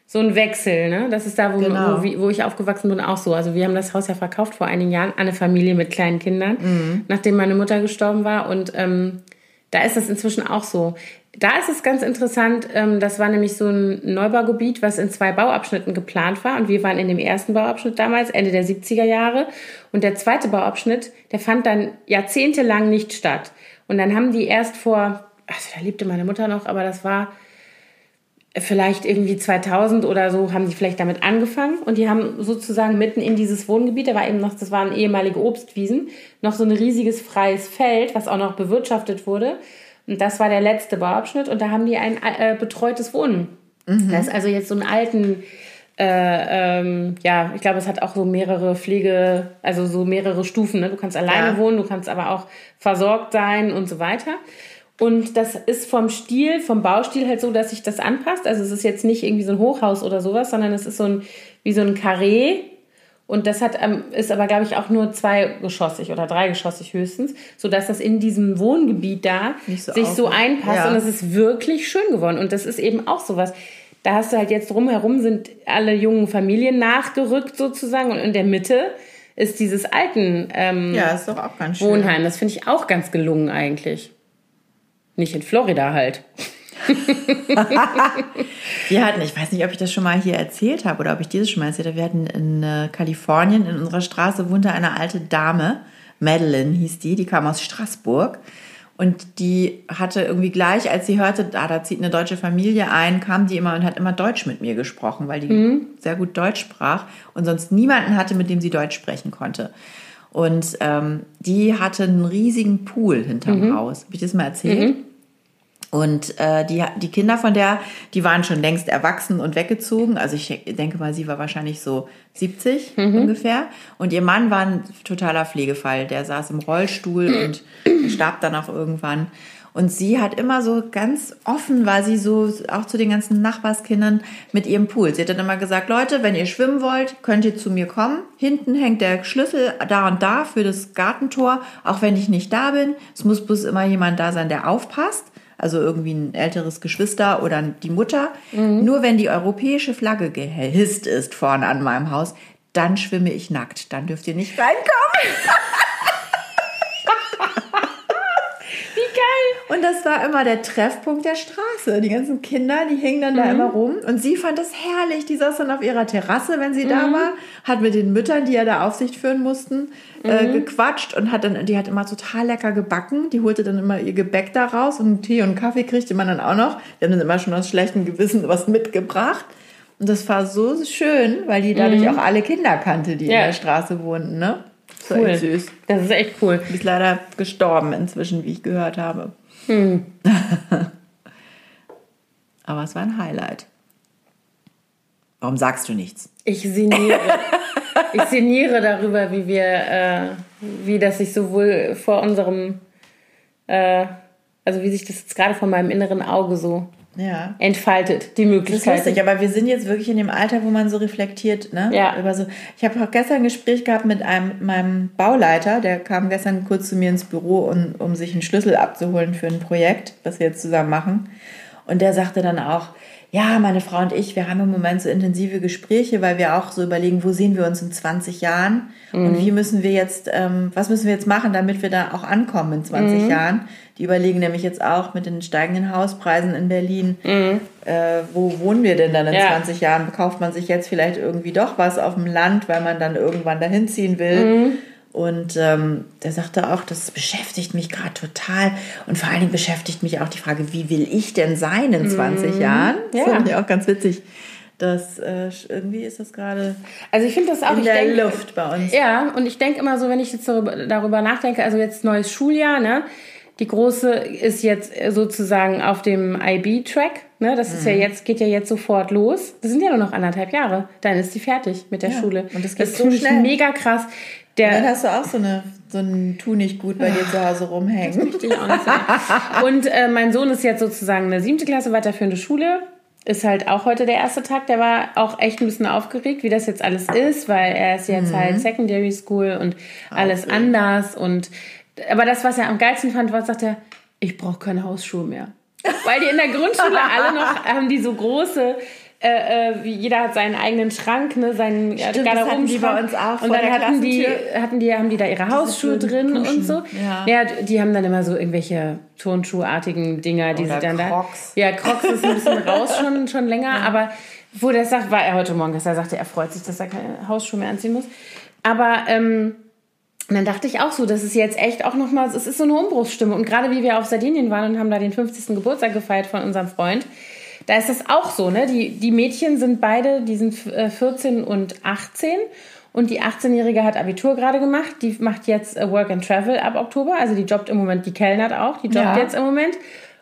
so ein Wechsel, ne? Das ist da, wo, genau. wo, wo, ich aufgewachsen bin, auch so. Also wir haben das Haus ja verkauft vor einigen Jahren an eine Familie mit kleinen Kindern, mhm. nachdem meine Mutter gestorben war und ähm, da ist das inzwischen auch so. Da ist es ganz interessant, ähm, das war nämlich so ein Neubaugebiet, was in zwei Bauabschnitten geplant war. Und wir waren in dem ersten Bauabschnitt damals, Ende der 70er Jahre. Und der zweite Bauabschnitt, der fand dann jahrzehntelang nicht statt. Und dann haben die erst vor, also da lebte meine Mutter noch, aber das war vielleicht irgendwie 2000 oder so, haben die vielleicht damit angefangen. Und die haben sozusagen mitten in dieses Wohngebiet, da war eben noch, das waren ehemalige Obstwiesen, noch so ein riesiges freies Feld, was auch noch bewirtschaftet wurde. Und das war der letzte Bauabschnitt und da haben die ein äh, betreutes Wohnen. Mhm. Da ist also jetzt so ein alten äh, ähm, ja, ich glaube, es hat auch so mehrere Pflege, also so mehrere Stufen. Ne? Du kannst alleine Ja. wohnen, du kannst aber auch versorgt sein und so weiter. Und das ist vom Stil, vom Baustil halt so, dass sich das anpasst. Also es ist jetzt nicht irgendwie so ein Hochhaus oder sowas, sondern es ist so ein, wie so ein Karree. Und das hat, ähm, ist aber, glaube ich, auch nur zweigeschossig oder dreigeschossig höchstens, sodass das in diesem Wohngebiet da so sich so einpasst. Ja. Und es ist wirklich schön geworden. Und das ist eben auch sowas. Da hast du halt jetzt drumherum sind alle jungen Familien nachgerückt sozusagen. Und in der Mitte ist dieses alten ähm, Ja, ist doch auch ganz schön. Wohnheim. Das finde ich auch ganz gelungen eigentlich. Nicht in Florida halt. Wir hatten, ich weiß nicht, ob ich das schon mal hier erzählt habe oder ob ich dieses schon mal erzählt habe. Wir hatten in äh, Kalifornien, in unserer Straße wohnte eine alte Dame, Madeline hieß die, die kam aus Straßburg. Und die hatte irgendwie gleich, als sie hörte, ah, da zieht eine deutsche Familie ein, kam die immer und hat immer Deutsch mit mir gesprochen, weil die sehr gut Deutsch sprach und sonst niemanden hatte, mit dem sie Deutsch sprechen konnte. Und ähm, die hatte einen riesigen Pool hinterm Haus. Habe ich das mal erzählt? Und äh, die, die Kinder von der, die waren schon längst erwachsen und weggezogen. Also ich denke mal, sie war wahrscheinlich so 70 ungefähr. Und ihr Mann war ein totaler Pflegefall. Der saß im Rollstuhl und starb dann auch irgendwann. Und sie hat immer so ganz offen, war sie so auch zu den ganzen Nachbarskindern mit ihrem Pool. Sie hat dann immer gesagt, Leute, wenn ihr schwimmen wollt, könnt ihr zu mir kommen. Hinten hängt der Schlüssel da und da für das Gartentor, auch wenn ich nicht da bin. Es muss bloß immer jemand da sein, der aufpasst also irgendwie ein älteres Geschwister oder die Mutter. Nur wenn die europäische Flagge gehisst ist vorne an meinem Haus, dann schwimme ich nackt. Dann dürft ihr nicht reinkommen. [LAUGHS] Wie geil! Und das war immer der Treffpunkt der Straße. Die ganzen Kinder, die hingen dann da immer rum. Und sie fand das herrlich. Die saß dann auf ihrer Terrasse, wenn sie da war, hat mit den Müttern, die ja da Aufsicht führen mussten, äh, gequatscht und hat dann, die hat immer total lecker gebacken. Die holte dann immer ihr Gebäck da raus und Tee und Kaffee kriegte man dann auch noch. Die haben dann immer schon aus schlechtem Gewissen was mitgebracht. Und das war so schön, weil die dadurch auch alle Kinder kannte, die in Ja. der Straße wohnten, ne? So Cool. Das ist echt cool. Die ist leider gestorben inzwischen, wie ich gehört habe. [LAUGHS] Aber es war ein Highlight. Warum sagst du nichts? Ich sinniere. [LAUGHS] ich sinniere darüber, wie wir, äh, wie das sich sowohl vor unserem, äh, also wie sich das jetzt gerade vor meinem inneren Auge so Ja. entfaltet, die Das ist Möglichkeit. lustig, aber wir sind jetzt wirklich in dem Alter, wo man so reflektiert, ne? Ja. Über so. Ich habe auch gestern ein Gespräch gehabt mit einem meinem Bauleiter, der kam gestern kurz zu mir ins Büro, um, um sich einen Schlüssel abzuholen für ein Projekt, was wir jetzt zusammen machen. Und der sagte dann auch, ja, meine Frau und ich, wir haben im Moment so intensive Gespräche, weil wir auch so überlegen, wo sehen wir uns in 20 Jahren und wie müssen wir jetzt, ähm, was müssen wir jetzt machen, damit wir da auch ankommen in 20 Jahren. Die überlegen nämlich jetzt auch mit den steigenden Hauspreisen in Berlin, äh, wo wohnen wir denn dann in Ja. 20 Jahren? Kauft man sich jetzt vielleicht irgendwie doch was auf dem Land, weil man dann irgendwann dahin ziehen will? Und ähm, der sagte auch, das beschäftigt mich gerade total. Und vor allen Dingen beschäftigt mich auch die Frage, wie will ich denn sein in 20 Jahren? Das Ja. finde ich auch ganz witzig. Das, äh, irgendwie ist das gerade Also ich finde das auch, in der denke, Luft bei uns. Ja, und ich denke immer so, wenn ich jetzt darüber, darüber nachdenke, also jetzt neues Schuljahr, ne? Die große ist jetzt sozusagen auf dem IB-Track, ne? Das ist ja Mhm. jetzt, geht ja jetzt sofort los. Das sind ja nur noch anderthalb Jahre. Dann ist die fertig mit der Ja, Schule. und das geht ist so schnell. mega krass. Der, Dann hast du auch so, eine, so ein Tu nicht gut bei dir zu Hause rumhängen. Und äh, mein Sohn ist jetzt sozusagen eine siebte Klasse weiterführende Schule. Ist halt auch heute der erste Tag. Der war auch echt ein bisschen aufgeregt, wie das jetzt alles ist, weil er ist jetzt halt Secondary School und alles anders. Und aber das, was er am geilsten fand, war, sagt er, ich brauche keine Hausschuhe mehr. Weil die in der Grundschule alle noch [LAUGHS] haben die so große äh, äh, jeder hat seinen eigenen Schrank, ne, seinen äh, Stimmt, hatten die Garderobenschrank. bei uns auch Und dann hatten die, hatten die, haben die da ihre Hausschuhe drin und Puschen. so. Ja. ja, die haben dann immer so irgendwelche Turnschuhartigen Dinger, die Oder sie dann Crocs. da. Ja, Crocs ist ein bisschen raus schon, schon länger, aber wo der sagt, war er heute Morgen, dass er sagte, er freut sich, dass er keine Hausschuhe mehr anziehen muss. Aber ähm, und dann dachte ich auch so, das ist jetzt echt auch nochmal, es ist so eine Umbruchsstimme. Und gerade wie wir auf Sardinien waren und haben da den 50. Geburtstag gefeiert von unserem Freund, da ist das auch so, ne? Die, die Mädchen sind beide, die sind äh, 14 und 18. Und die 18-Jährige hat Abitur gerade gemacht. Die macht jetzt äh, Work and Travel ab Oktober. Also die jobbt im Moment, die kellnert auch, die jobbt Ja. jetzt im Moment.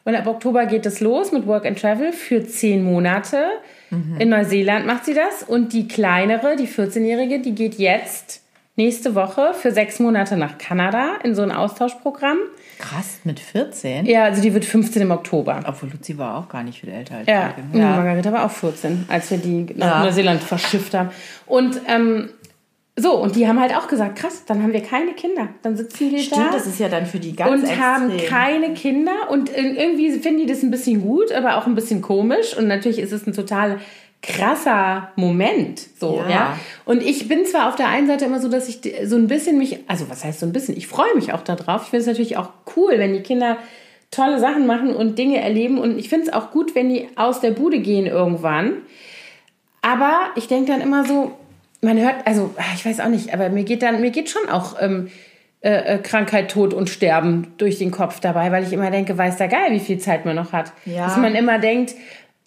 Und ab Oktober geht es los mit Work and Travel für zehn Monate. Mhm. In Neuseeland macht sie das. Und die kleinere, die 14-Jährige, die geht jetzt nächste Woche für sechs Monate nach Kanada in so ein Austauschprogramm. Krass, mit 14? Ja, also die wird 15 im Oktober. Obwohl Luzi war auch gar nicht viel älter als ja. ja, ja. Margareta war auch 14, als wir die nach ja. Neuseeland verschifft haben. Und ähm, so, und die haben halt auch gesagt, krass, dann haben wir keine Kinder. Dann sitzen wir Stimmt, da. das ist ja dann für die ganz Und extrem. haben keine Kinder. Und irgendwie finden die das ein bisschen gut, aber auch ein bisschen komisch. Und natürlich ist es ein total krasser Moment, so, ja. ja. Und ich bin zwar auf der einen Seite immer so, dass ich so ein bisschen mich, also was heißt so ein bisschen, ich freue mich auch darauf. Ich finde es natürlich auch cool, wenn die Kinder tolle Sachen machen und Dinge erleben. Und ich finde es auch gut, wenn die aus der Bude gehen irgendwann. Aber ich denke dann immer so, man hört, also ah, ich weiß auch nicht, aber mir geht dann, mir geht schon auch ähm, äh, äh, Krankheit, Tod und Sterben durch den Kopf dabei, weil ich immer denke, weiß der Geil, wie viel Zeit man noch hat. Ja. Dass man immer denkt,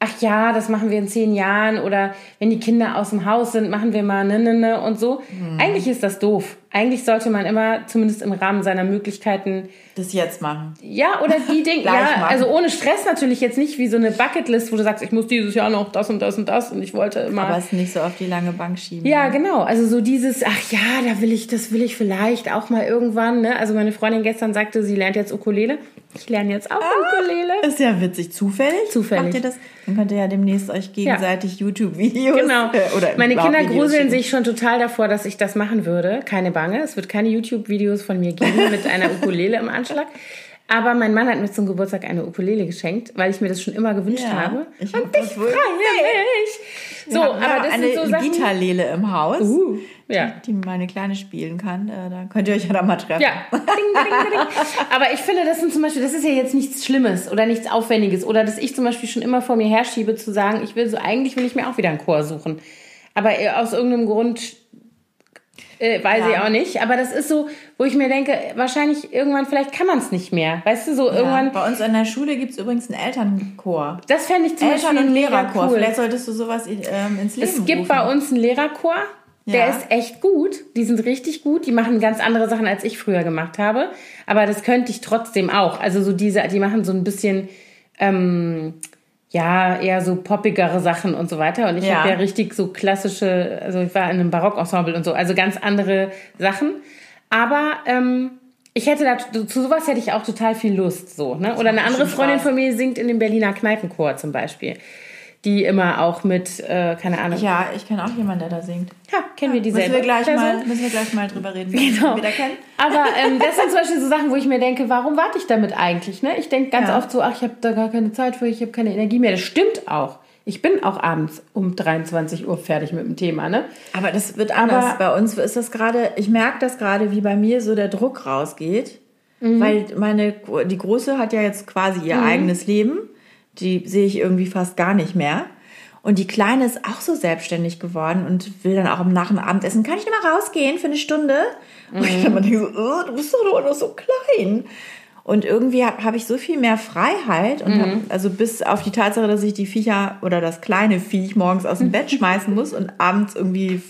ach ja, das machen wir in zehn Jahren oder wenn die Kinder aus dem Haus sind, machen wir mal ne, ne, ne und so. Mhm. Eigentlich ist das doof. Eigentlich sollte man immer, zumindest im Rahmen seiner Möglichkeiten, das jetzt machen. Ja, oder die [LAUGHS] Dinge, ja, machen. also ohne Stress natürlich jetzt nicht wie so eine Bucketlist, wo du sagst, ich muss dieses Jahr noch das und das und das und ich wollte immer. Aber es nicht so auf die lange Bank schieben. Ja, ne? genau. Also so dieses, ach ja, da will ich, das will ich vielleicht auch mal irgendwann, ne? Also meine Freundin gestern sagte, sie lernt jetzt Ukulele. Ich lerne jetzt auch ah, Ukulele. Ist ja witzig. Zufällig? Zufällig. Macht ihr das? Dann könnt ihr ja demnächst euch gegenseitig ja. YouTube-Videos. Genau. Äh, oder Meine Kinder gruseln sich schon total davor, dass ich das machen würde. Keine Bange. Es wird keine YouTube-Videos von mir geben mit einer [LAUGHS] Ukulele im Anschlag. Aber mein Mann hat mir zum Geburtstag eine Ukulele geschenkt, weil ich mir das schon immer gewünscht ja, habe. Ich und ich freue mich. So, aber ja, das eine sind so Sachen. Gitarlele im Haus. Uh, ja. Die, die, meine Kleine spielen kann. Äh, da könnt ihr euch ja da mal treffen. Ja. Ding, ding, ding. aber ich finde, das sind zum Beispiel, das ist ja jetzt nichts Schlimmes oder nichts Aufwendiges oder dass ich zum Beispiel schon immer vor mir herschiebe zu sagen, ich will so, eigentlich will ich mir auch wieder einen Chor suchen. Aber äh, aus irgendeinem Grund äh, weiß ja. ich auch nicht. Aber das ist so, wo ich mir denke, wahrscheinlich irgendwann, vielleicht kann man es nicht mehr. Weißt du, so ja. irgendwann. Bei uns in der Schule gibt es übrigens einen Elternchor. Das fände ich zum Eltern- Beispiel und Lehrerchor. Cool. Vielleicht solltest du sowas ähm, ins Leben Es gibt rufen. bei uns einen Lehrerchor. Der ja. ist echt gut. Die sind richtig gut. Die machen ganz andere Sachen, als ich früher gemacht habe. Aber das könnte ich trotzdem auch. Also so diese, die machen so ein bisschen, ähm, ja, eher so poppigere Sachen und so weiter. Und ich ja. habe ja richtig so klassische, also ich war in einem Barockensemble und so, also ganz andere Sachen. Aber ähm, ich hätte da, zu sowas hätte ich auch total viel Lust, so, ne? Oder eine andere Freundin von mir singt in dem Berliner Kneipenchor zum Beispiel die immer auch mit, äh, keine Ahnung. Ja, ich kenne auch jemanden, der da singt. Ja, kennen ja, wir dieselbe müssen wir gleich Person. mal Müssen wir gleich mal drüber reden, genau. wir da kennen. Aber ähm, das sind [LAUGHS] zum Beispiel so Sachen, wo ich mir denke, warum warte ich damit eigentlich? Ne? Ich denke ganz ja. oft so, ach, ich habe da gar keine Zeit für, ich habe keine Energie mehr. Das stimmt auch. Ich bin auch abends um 23 Uhr fertig mit dem Thema, ne? Aber das wird anders. Aber bei uns ist das gerade, ich merke das gerade, wie bei mir so der Druck rausgeht. Mhm. Weil meine, die Große hat ja jetzt quasi ihr mhm. eigenes Leben die sehe ich irgendwie fast gar nicht mehr. Und die Kleine ist auch so selbstständig geworden und will dann auch nach dem Abendessen, kann ich noch mal rausgehen für eine Stunde? Mhm. Und ich dann denke so, oh, du bist doch noch so klein. Und irgendwie habe hab ich so viel mehr Freiheit und hab, mhm. also bis auf die Tatsache, dass ich die Viecher oder das kleine Viech morgens aus dem [LAUGHS] Bett schmeißen muss und abends irgendwie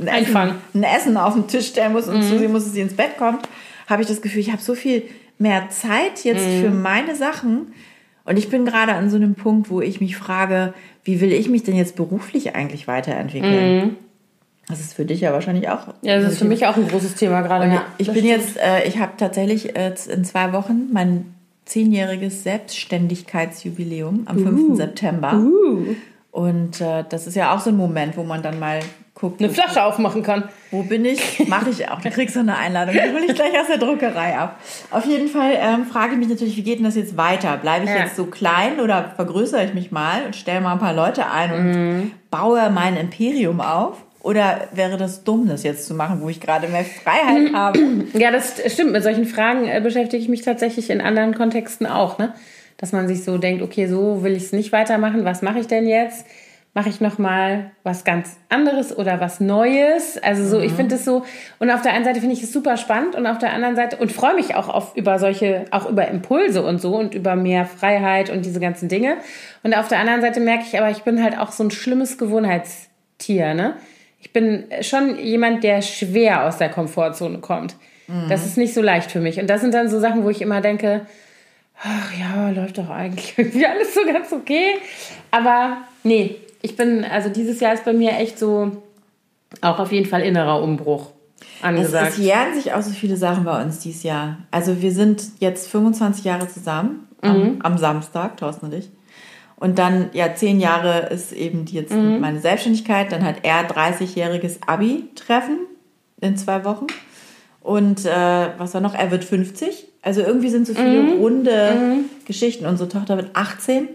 ein Essen, ein Essen auf den Tisch stellen muss und mhm. zu sie muss, dass sie ins Bett kommt, habe ich das Gefühl, ich habe so viel mehr Zeit jetzt mhm. für meine Sachen, und ich bin gerade an so einem Punkt, wo ich mich frage, wie will ich mich denn jetzt beruflich eigentlich weiterentwickeln? Mhm. Das ist für dich ja wahrscheinlich auch. Ja, das ist für mich auch ein großes Thema gerade. Ja, ich bin jetzt, äh, ich habe tatsächlich äh, in zwei Wochen mein zehnjähriges Selbstständigkeitsjubiläum am uh. 5. September. Uh. Und äh, das ist ja auch so ein Moment, wo man dann mal guckt. Eine Flasche aufmachen kann. Wo bin ich? Mache ich auch. Du kriegst so eine Einladung. Die hole ich gleich aus der Druckerei ab. Auf jeden Fall ähm, frage ich mich natürlich, wie geht denn das jetzt weiter? Bleibe ich ja. jetzt so klein oder vergrößere ich mich mal und stelle mal ein paar Leute ein und mhm. baue mein Imperium auf? Oder wäre das dumm, das jetzt zu machen, wo ich gerade mehr Freiheit habe? [CLEARS THROAT] Ja, das stimmt. Mit solchen Fragen äh, beschäftige ich mich tatsächlich in anderen Kontexten auch. Ne? Dass man sich so denkt, okay, so will ich es nicht weitermachen. Was mache ich denn jetzt? Mache ich noch mal was ganz anderes oder was Neues. Also so, mhm. ich finde es so und auf der einen Seite finde ich es super spannend und auf der anderen Seite und freue mich auch auf über solche auch über Impulse und so und über mehr Freiheit und diese ganzen Dinge. Und auf der anderen Seite merke ich aber, ich bin halt auch so ein schlimmes Gewohnheitstier, ne? Ich bin schon jemand, der schwer aus der Komfortzone kommt. Mhm. Das ist nicht so leicht für mich und das sind dann so Sachen, wo ich immer denke, ach ja, läuft doch eigentlich [LAUGHS] irgendwie alles so ganz okay. Aber nee, ich bin, also dieses Jahr ist bei mir echt so auch auf jeden Fall innerer Umbruch angesagt. Es, es jähren sich auch so viele Sachen bei uns dieses Jahr. Also wir sind jetzt 25 Jahre zusammen am, Mhm. am Samstag, Thorsten und ich. Und dann, ja, zehn Jahre ist eben jetzt Mhm. meine Selbstständigkeit. Dann hat er 30-jähriges Abi-Treffen in zwei Wochen. Und äh, was war noch? Er wird 50. Also irgendwie sind so viele Mhm. runde Geschichten. Unsere Tochter wird 18.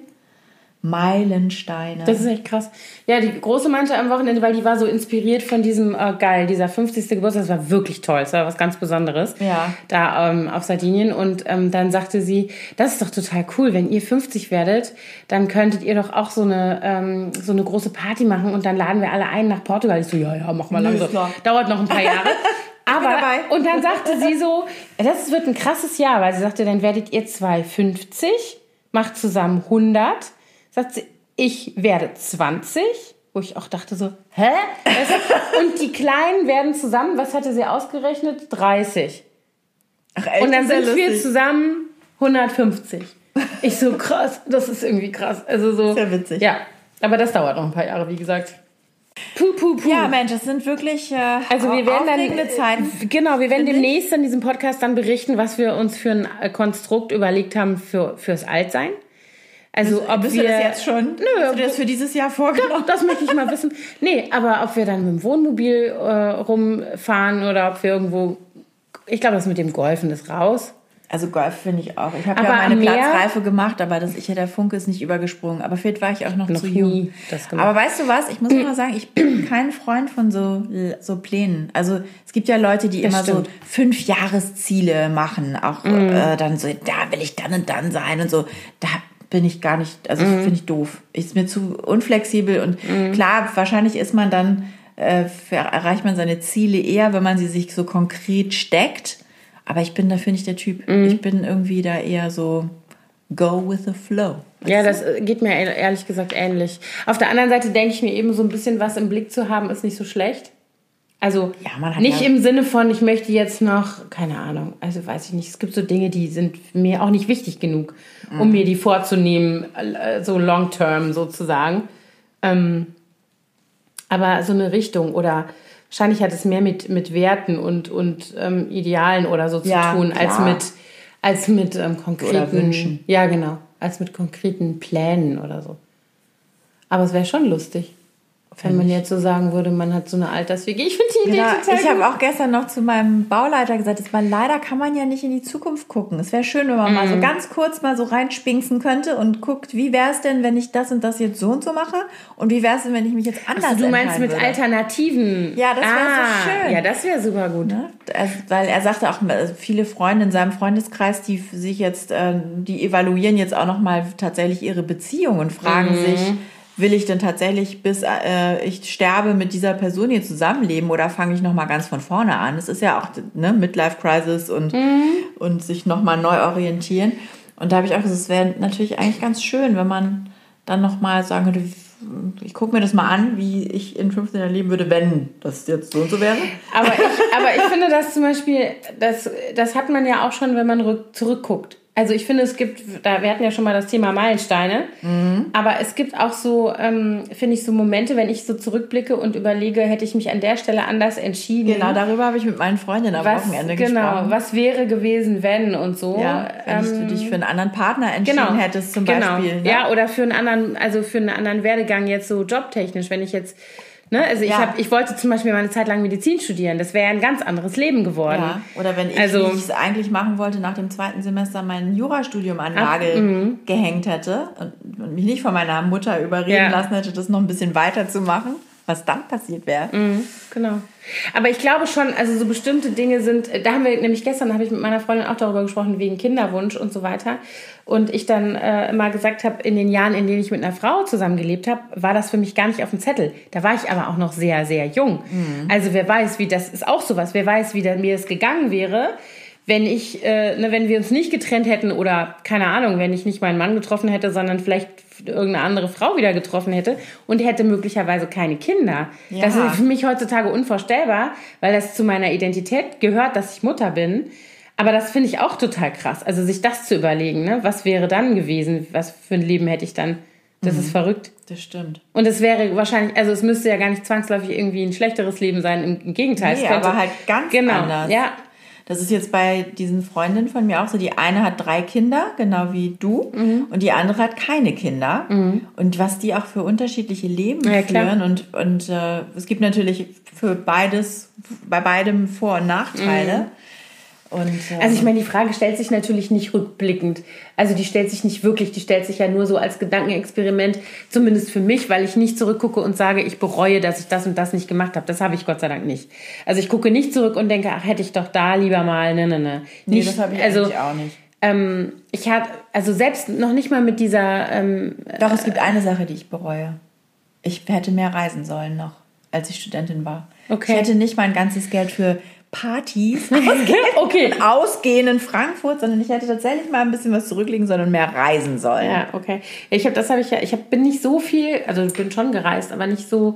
Meilensteine. Das ist echt krass. Ja, die große meinte am Wochenende, weil die war so inspiriert von diesem, äh, geil, dieser 50. Geburtstag, das war wirklich toll, das war was ganz Besonderes. Ja. Da ähm, auf Sardinien. Und ähm, dann sagte sie, das ist doch total cool, wenn ihr 50 werdet, dann könntet ihr doch auch so eine, ähm, so eine große Party machen und dann laden wir alle ein nach Portugal. Ich so, ja, ja, mach mal langsam. Dauert noch ein paar Jahre. [LAUGHS] Aber, und dann sagte sie so, das wird ein krasses Jahr, weil sie sagte, dann werdet ihr zwei 50, macht zusammen 100. Sagt sie, ich werde 20. Wo ich auch dachte so, hä? Und die Kleinen werden zusammen, was hatte sie ausgerechnet? 30. Ach, echt, Und dann sind wir zusammen 150. Ich so, krass, das ist irgendwie krass. Also so. Sehr witzig. Ja, aber das dauert noch ein paar Jahre, wie gesagt. Puh, puh, puh. Ja, Mensch, das sind wirklich äh, Also wir werden dann Zeiten. genau, wir werden finde ich. demnächst in diesem Podcast dann berichten, was wir uns für ein Konstrukt überlegt haben für fürs Altsein. Also ob Bist wir du das jetzt schon? Nö, Hast du das für dieses Jahr vorgenommen? das möchte ich mal wissen. Nee, aber ob wir dann mit dem Wohnmobil äh, rumfahren oder ob wir irgendwo ich glaube, das mit dem Golfen ist raus. Also Golf finde ich auch. Ich habe ja meine am Meer- Platzreife gemacht, aber das, ich, der Funke ist nicht übergesprungen. Aber vielleicht war ich auch noch, Noch zu jung. das. Aber weißt du was? Ich muss mal sagen, ich bin [CLEARS THROAT] kein Freund von so, so Plänen. Also es gibt ja Leute, die Das immer stimmt. so fünf Jahresziele machen. Auch Mhm. äh, dann so, da will ich dann und dann sein und so. Da bin ich gar nicht, also Mhm. finde ich doof. Ist mir zu unflexibel und klar, wahrscheinlich ist man dann, äh, erreicht man seine Ziele eher, wenn man sie sich so konkret steckt. Aber ich bin dafür nicht der Typ. Mhm. Ich bin irgendwie da eher so go with the flow. Ja, das geht mir ehr- ehrlich gesagt ähnlich. Auf der anderen Seite denke ich mir eben so ein bisschen was im Blick zu haben, ist nicht so schlecht. Also Ja, nicht ja- im Sinne von, ich möchte jetzt noch, keine Ahnung, also weiß ich nicht, es gibt so Dinge, die sind mir auch nicht wichtig genug, um mir die vorzunehmen, äh, so long term sozusagen. Ähm, aber so eine Richtung oder wahrscheinlich hat es mehr mit, mit Werten und, und ähm, Idealen oder so zu Ja, tun, als klar. mit, als mit ähm, konkreten Wünschen. Ja, genau, als mit konkreten Plänen oder so. Aber es wäre schon lustig, wenn man jetzt so sagen würde, man hat so eine Alters-WG. Ich finde die Idee Ja, total ich habe auch gestern noch zu meinem Bauleiter gesagt, es war leider kann man ja nicht in die Zukunft gucken. Es wäre schön, wenn man Mhm. mal so ganz kurz mal so reinspinksen könnte und guckt, wie wäre es denn, wenn ich das und das jetzt so und so mache und wie wäre es denn, wenn ich mich jetzt anders Also du meinst mit würde. Alternativen? Ja, das wär so Ah, schön. Ja, das wäre super gut. Ne? Also, weil er sagte auch, also viele Freunde in seinem Freundeskreis, die sich jetzt, äh, die evaluieren jetzt auch nochmal tatsächlich ihre Beziehung und fragen Mhm. sich, will ich denn tatsächlich bis äh, ich sterbe mit dieser Person hier zusammenleben oder fange ich nochmal ganz von vorne an? Das ist ja auch ne, Midlife Crisis und, Mhm. und sich nochmal neu orientieren. Und da habe ich auch gesagt, es wäre natürlich eigentlich ganz schön, wenn man dann nochmal sagen würde, ich gucke mir das mal an, wie ich in 15 Jahren leben würde, wenn das jetzt so und so wäre. Aber ich, aber ich [LAUGHS] finde das zum Beispiel, das, das hat man ja auch schon, wenn man rück, zurückguckt. Also ich finde, es gibt, da wir hatten ja schon mal das Thema Meilensteine, Mhm. aber es gibt auch so, ähm, finde ich, so Momente, wenn ich so zurückblicke und überlege, hätte ich mich an der Stelle anders entschieden. Genau, darüber habe ich mit meinen Freundinnen am was, Wochenende genau, gesprochen. was wäre gewesen, wenn und so. Ja, wenn Ähm, du dich für einen anderen Partner entschieden genau, hättest zum genau. Beispiel. Ne? Ja, oder für einen anderen, also für einen anderen Werdegang jetzt so jobtechnisch, wenn ich jetzt, ne, also ich Ja. habe, ich wollte zum Beispiel mal eine Zeit lang Medizin studieren, das wäre ein ganz anderes Leben geworden. Ja, Oder wenn ich, Also- wie ich es eigentlich machen wollte, nach dem zweiten Semester mein Jurastudium an Nagel gehängt hätte und, und mich nicht von meiner Mutter überreden Ja. lassen hätte, das noch ein bisschen weiterzumachen, was dann passiert wäre. Genau. Aber ich glaube schon, also so bestimmte Dinge sind, da haben wir nämlich gestern, habe ich mit meiner Freundin auch darüber gesprochen, wegen Kinderwunsch und so weiter. Und ich dann äh, immer gesagt habe, in den Jahren, in denen ich mit einer Frau zusammengelebt habe, war das für mich gar nicht auf dem Zettel. Da war ich aber auch noch sehr, sehr jung. Also wer weiß, wie das ist auch sowas, wer weiß, wie mir es gegangen wäre, wenn ich, äh, ne, wenn wir uns nicht getrennt hätten oder keine Ahnung, wenn ich nicht meinen Mann getroffen hätte, sondern vielleicht irgendeine andere Frau wieder getroffen hätte und hätte möglicherweise keine Kinder. Ja. Das ist für mich heutzutage unvorstellbar, weil das zu meiner Identität gehört, dass ich Mutter bin. Aber das finde ich auch total krass. Also sich das zu überlegen, ne? was wäre dann gewesen? Was für ein Leben hätte ich dann? Das mhm. ist verrückt. Das stimmt. Und es wäre wahrscheinlich, also es müsste ja gar nicht zwangsläufig irgendwie ein schlechteres Leben sein. Im, im Gegenteil. Nee, könnte, aber halt ganz genau, anders. Ja, das ist jetzt bei diesen Freundinnen von mir auch so. Die eine hat drei Kinder, genau wie du, mhm. und die andere hat keine Kinder. Mhm. Und was die auch für unterschiedliche Leben ja, führen. Und, und äh, es gibt natürlich für beides, bei beidem Vor- und Nachteile. Mhm. Und, ähm, also ich meine, die Frage stellt sich natürlich nicht rückblickend. Also die stellt sich nicht wirklich, die stellt sich ja nur so als Gedankenexperiment, zumindest für mich, weil ich nicht zurückgucke und sage, ich bereue, dass ich das und das nicht gemacht habe. Das habe ich Gott sei Dank nicht. Also ich gucke nicht zurück und denke, ach, hätte ich doch da lieber mal, ne, ne, ne. Nee, nicht, das habe ich also, auch nicht. Ähm, ich habe, also selbst noch nicht mal mit dieser... Ähm, doch, es gibt eine Sache, die ich bereue. Ich hätte mehr reisen sollen noch, als ich Studentin war. Okay. Ich hätte nicht mein ganzes Geld für Partys [LAUGHS] okay. und ausgehen in Frankfurt, sondern ich hätte tatsächlich mal ein bisschen was zurücklegen sollen und mehr reisen sollen. Ja, okay. Ich habe das habe ich ja, ich hab, bin nicht so viel, also ich bin schon gereist, aber nicht so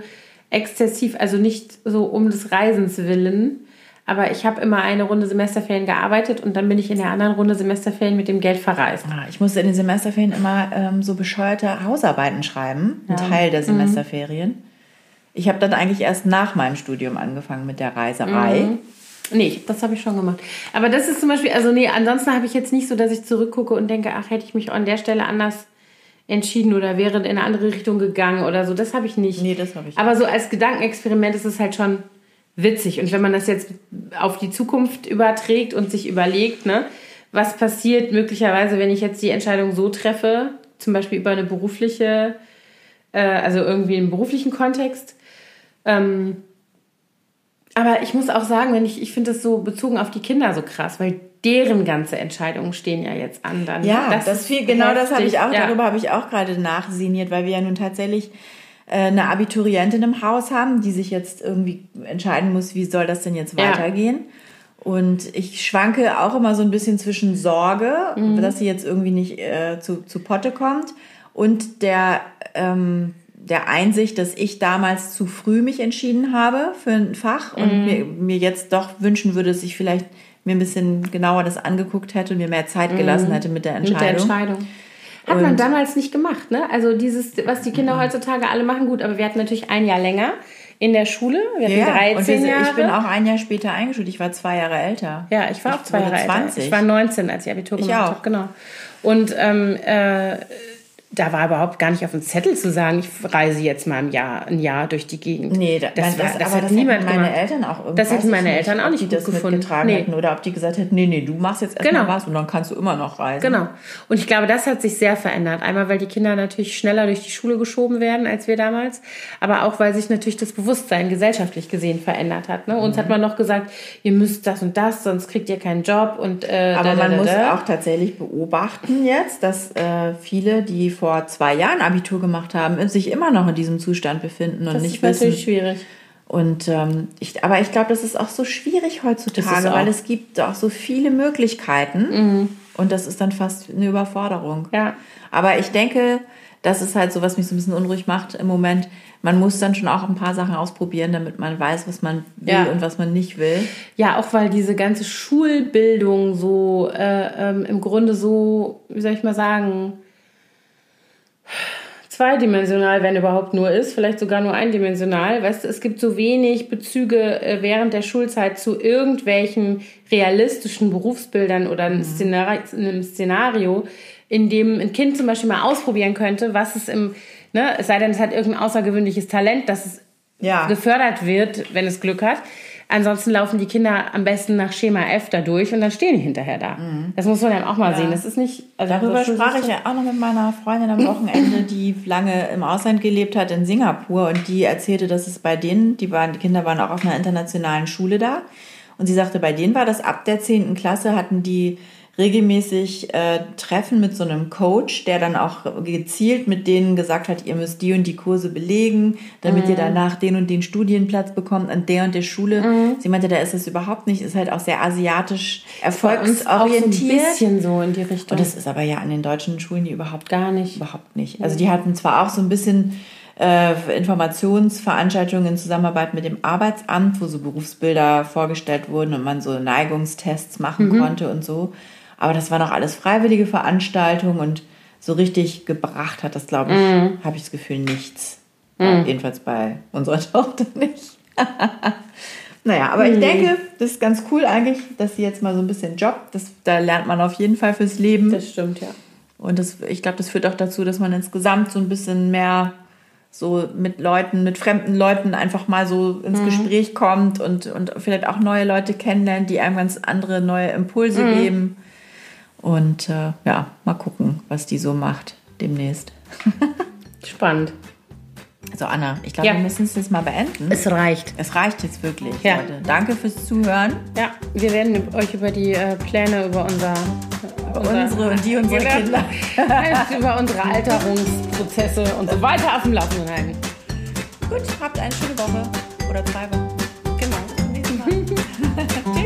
exzessiv, also nicht so um des Reisens willen. Aber ich habe immer eine Runde Semesterferien gearbeitet und dann bin ich in der anderen Runde Semesterferien mit dem Geld verreist. Ah, ich musste in den Semesterferien immer ähm, so bescheuerte Hausarbeiten schreiben, ein ja. Teil der mhm. Semesterferien. Mhm. Ich habe dann eigentlich erst nach meinem Studium angefangen mit der Reiserei. Mhm. Nee, das habe ich schon gemacht. Aber das ist zum Beispiel, also nee, ansonsten habe ich jetzt nicht so, dass ich zurückgucke und denke, ach, hätte ich mich an der Stelle anders entschieden oder wäre in eine andere Richtung gegangen oder so. Das habe ich nicht. Nee, das habe ich. Aber so als Gedankenexperiment ist es halt schon witzig. Und wenn man das jetzt auf die Zukunft überträgt und sich überlegt, ne, was passiert möglicherweise, wenn ich jetzt die Entscheidung so treffe, zum Beispiel über eine berufliche, äh, also irgendwie im beruflichen Kontext, ähm, aber ich muss auch sagen, wenn ich, ich finde das so bezogen auf die Kinder so krass, weil deren ganze Entscheidungen stehen ja jetzt an. Dann. Ja, das, das viel, genau das habe ich auch, ja. darüber habe ich auch gerade nachsiniert, weil wir ja nun tatsächlich äh, eine Abiturientin im Haus haben, die sich jetzt irgendwie entscheiden muss, wie soll das denn jetzt weitergehen. Ja. Und ich schwanke auch immer so ein bisschen zwischen Sorge, mhm. dass sie jetzt irgendwie nicht äh, zu, zu Potte kommt und der ähm, der Einsicht, dass ich damals zu früh mich entschieden habe für ein Fach und mhm. mir, mir, jetzt doch wünschen würde, dass ich vielleicht mir ein bisschen genauer das angeguckt hätte und mir mehr Zeit mhm. gelassen hätte mit der Entscheidung. Mit der Entscheidung. Hat und man damals nicht gemacht, ne? Also dieses, was die Kinder mhm. heutzutage alle machen, gut, aber wir hatten natürlich ein Jahr länger in der Schule. Wir hatten ja, 13 und Jahre. Ich bin auch ein Jahr später eingeschult. Ich war zwei Jahre älter. Ja, ich war ich auch zwei Jahre 20. älter. Ich war 19, als ich Abitur gemacht habe. Genau. Und ähm, äh, da war überhaupt gar nicht auf dem Zettel zu sagen, ich reise jetzt mal ein Jahr, ein Jahr durch die Gegend. Nee, da, das, das, war, das aber hat das niemand meine gemacht. Eltern auch irgendwie. Das hätten meine Eltern auch nicht ob die das gefunden. mitgetragen nee. hätten oder ob die gesagt hätten, nee, nee, du machst jetzt erstmal genau. was und dann kannst du immer noch reisen. Genau. Und ich glaube, das hat sich sehr verändert. Einmal, weil die Kinder natürlich schneller durch die Schule geschoben werden als wir damals, aber auch, weil sich natürlich das Bewusstsein gesellschaftlich gesehen verändert hat. Ne? Uns mhm. hat man noch gesagt, ihr müsst das und das, sonst kriegt ihr keinen Job und äh, Aber da, da, man muss auch tatsächlich beobachten jetzt, dass äh, viele, die vor zwei Jahren Abitur gemacht haben, sich immer noch in diesem Zustand befinden und das nicht ist wissen. schwierig. Und ähm, ich, aber ich glaube, das ist auch so schwierig heutzutage, weil es gibt auch so viele Möglichkeiten mhm. und das ist dann fast eine Überforderung. Ja. Aber ich denke, das ist halt so, was mich so ein bisschen unruhig macht im Moment. Man muss dann schon auch ein paar Sachen ausprobieren, damit man weiß, was man will ja. und was man nicht will. Ja, auch weil diese ganze Schulbildung so äh, ähm, im Grunde so, wie soll ich mal sagen, zweidimensional, wenn überhaupt nur ist, vielleicht sogar nur eindimensional. Weißt du, es gibt so wenig Bezüge äh, während der Schulzeit zu irgendwelchen realistischen Berufsbildern oder einem, mhm. Szenario, einem Szenario, in dem ein Kind zum Beispiel mal ausprobieren könnte, was es im, ne, es sei denn, es hat irgendein außergewöhnliches Talent, dass es ja. gefördert wird, wenn es Glück hat. Ansonsten laufen die Kinder am besten nach Schema F da durch und dann stehen die hinterher da. Mhm. Das muss man dann auch mal ja. sehen. Das ist nicht. Also Darüber sprach ich ja auch noch mit meiner Freundin am Wochenende, die lange im Ausland gelebt hat in Singapur und die erzählte, dass es bei denen, die waren, die Kinder waren auch auf einer internationalen Schule da. Und sie sagte, bei denen war das ab der 10. Klasse hatten die regelmäßig äh, Treffen mit so einem Coach, der dann auch gezielt mit denen gesagt hat, ihr müsst die und die Kurse belegen, damit mhm. ihr danach den und den Studienplatz bekommt an der und der Schule. Mhm. Sie meinte, da ist es überhaupt nicht, ist halt auch sehr asiatisch erfolgsorientiert. Auch so ein bisschen so in die Richtung. Und das ist aber ja an den deutschen Schulen die überhaupt gar nicht. Überhaupt nicht. Also die hatten zwar auch so ein bisschen äh, Informationsveranstaltungen in Zusammenarbeit mit dem Arbeitsamt, wo so Berufsbilder vorgestellt wurden und man so Neigungstests machen mhm. konnte und so. Aber das waren auch alles freiwillige Veranstaltungen und so richtig gebracht hat das, glaube ich, mhm. habe ich das Gefühl, nichts. Mhm. Jedenfalls bei unserer [LAUGHS] Tochter nicht. [LAUGHS] naja, aber ich denke, das ist ganz cool eigentlich, dass sie jetzt mal so ein bisschen jobbt. Das, da lernt man auf jeden Fall fürs Leben. Das stimmt, ja. Und das, ich glaube, das führt auch dazu, dass man insgesamt so ein bisschen mehr so mit Leuten, mit fremden Leuten einfach mal so ins mhm. Gespräch kommt und, und vielleicht auch neue Leute kennenlernt, die einem ganz andere neue Impulse mhm. geben. Und äh, ja, mal gucken, was die so macht demnächst. [LAUGHS] Spannend. Also Anna, ich glaube, ja. wir müssen es jetzt mal beenden. Es reicht. Es reicht jetzt wirklich, ja. Leute. Danke fürs Zuhören. Ja, wir werden euch über die äh, Pläne über unser unser, unsere und die unsere Kinder. [LAUGHS] über unsere Alterungsprozesse und so weiter auf dem Laufenden halten. Gut, habt eine schöne Woche oder zwei Wochen. Genau. Bis zum nächsten Mal. [LAUGHS]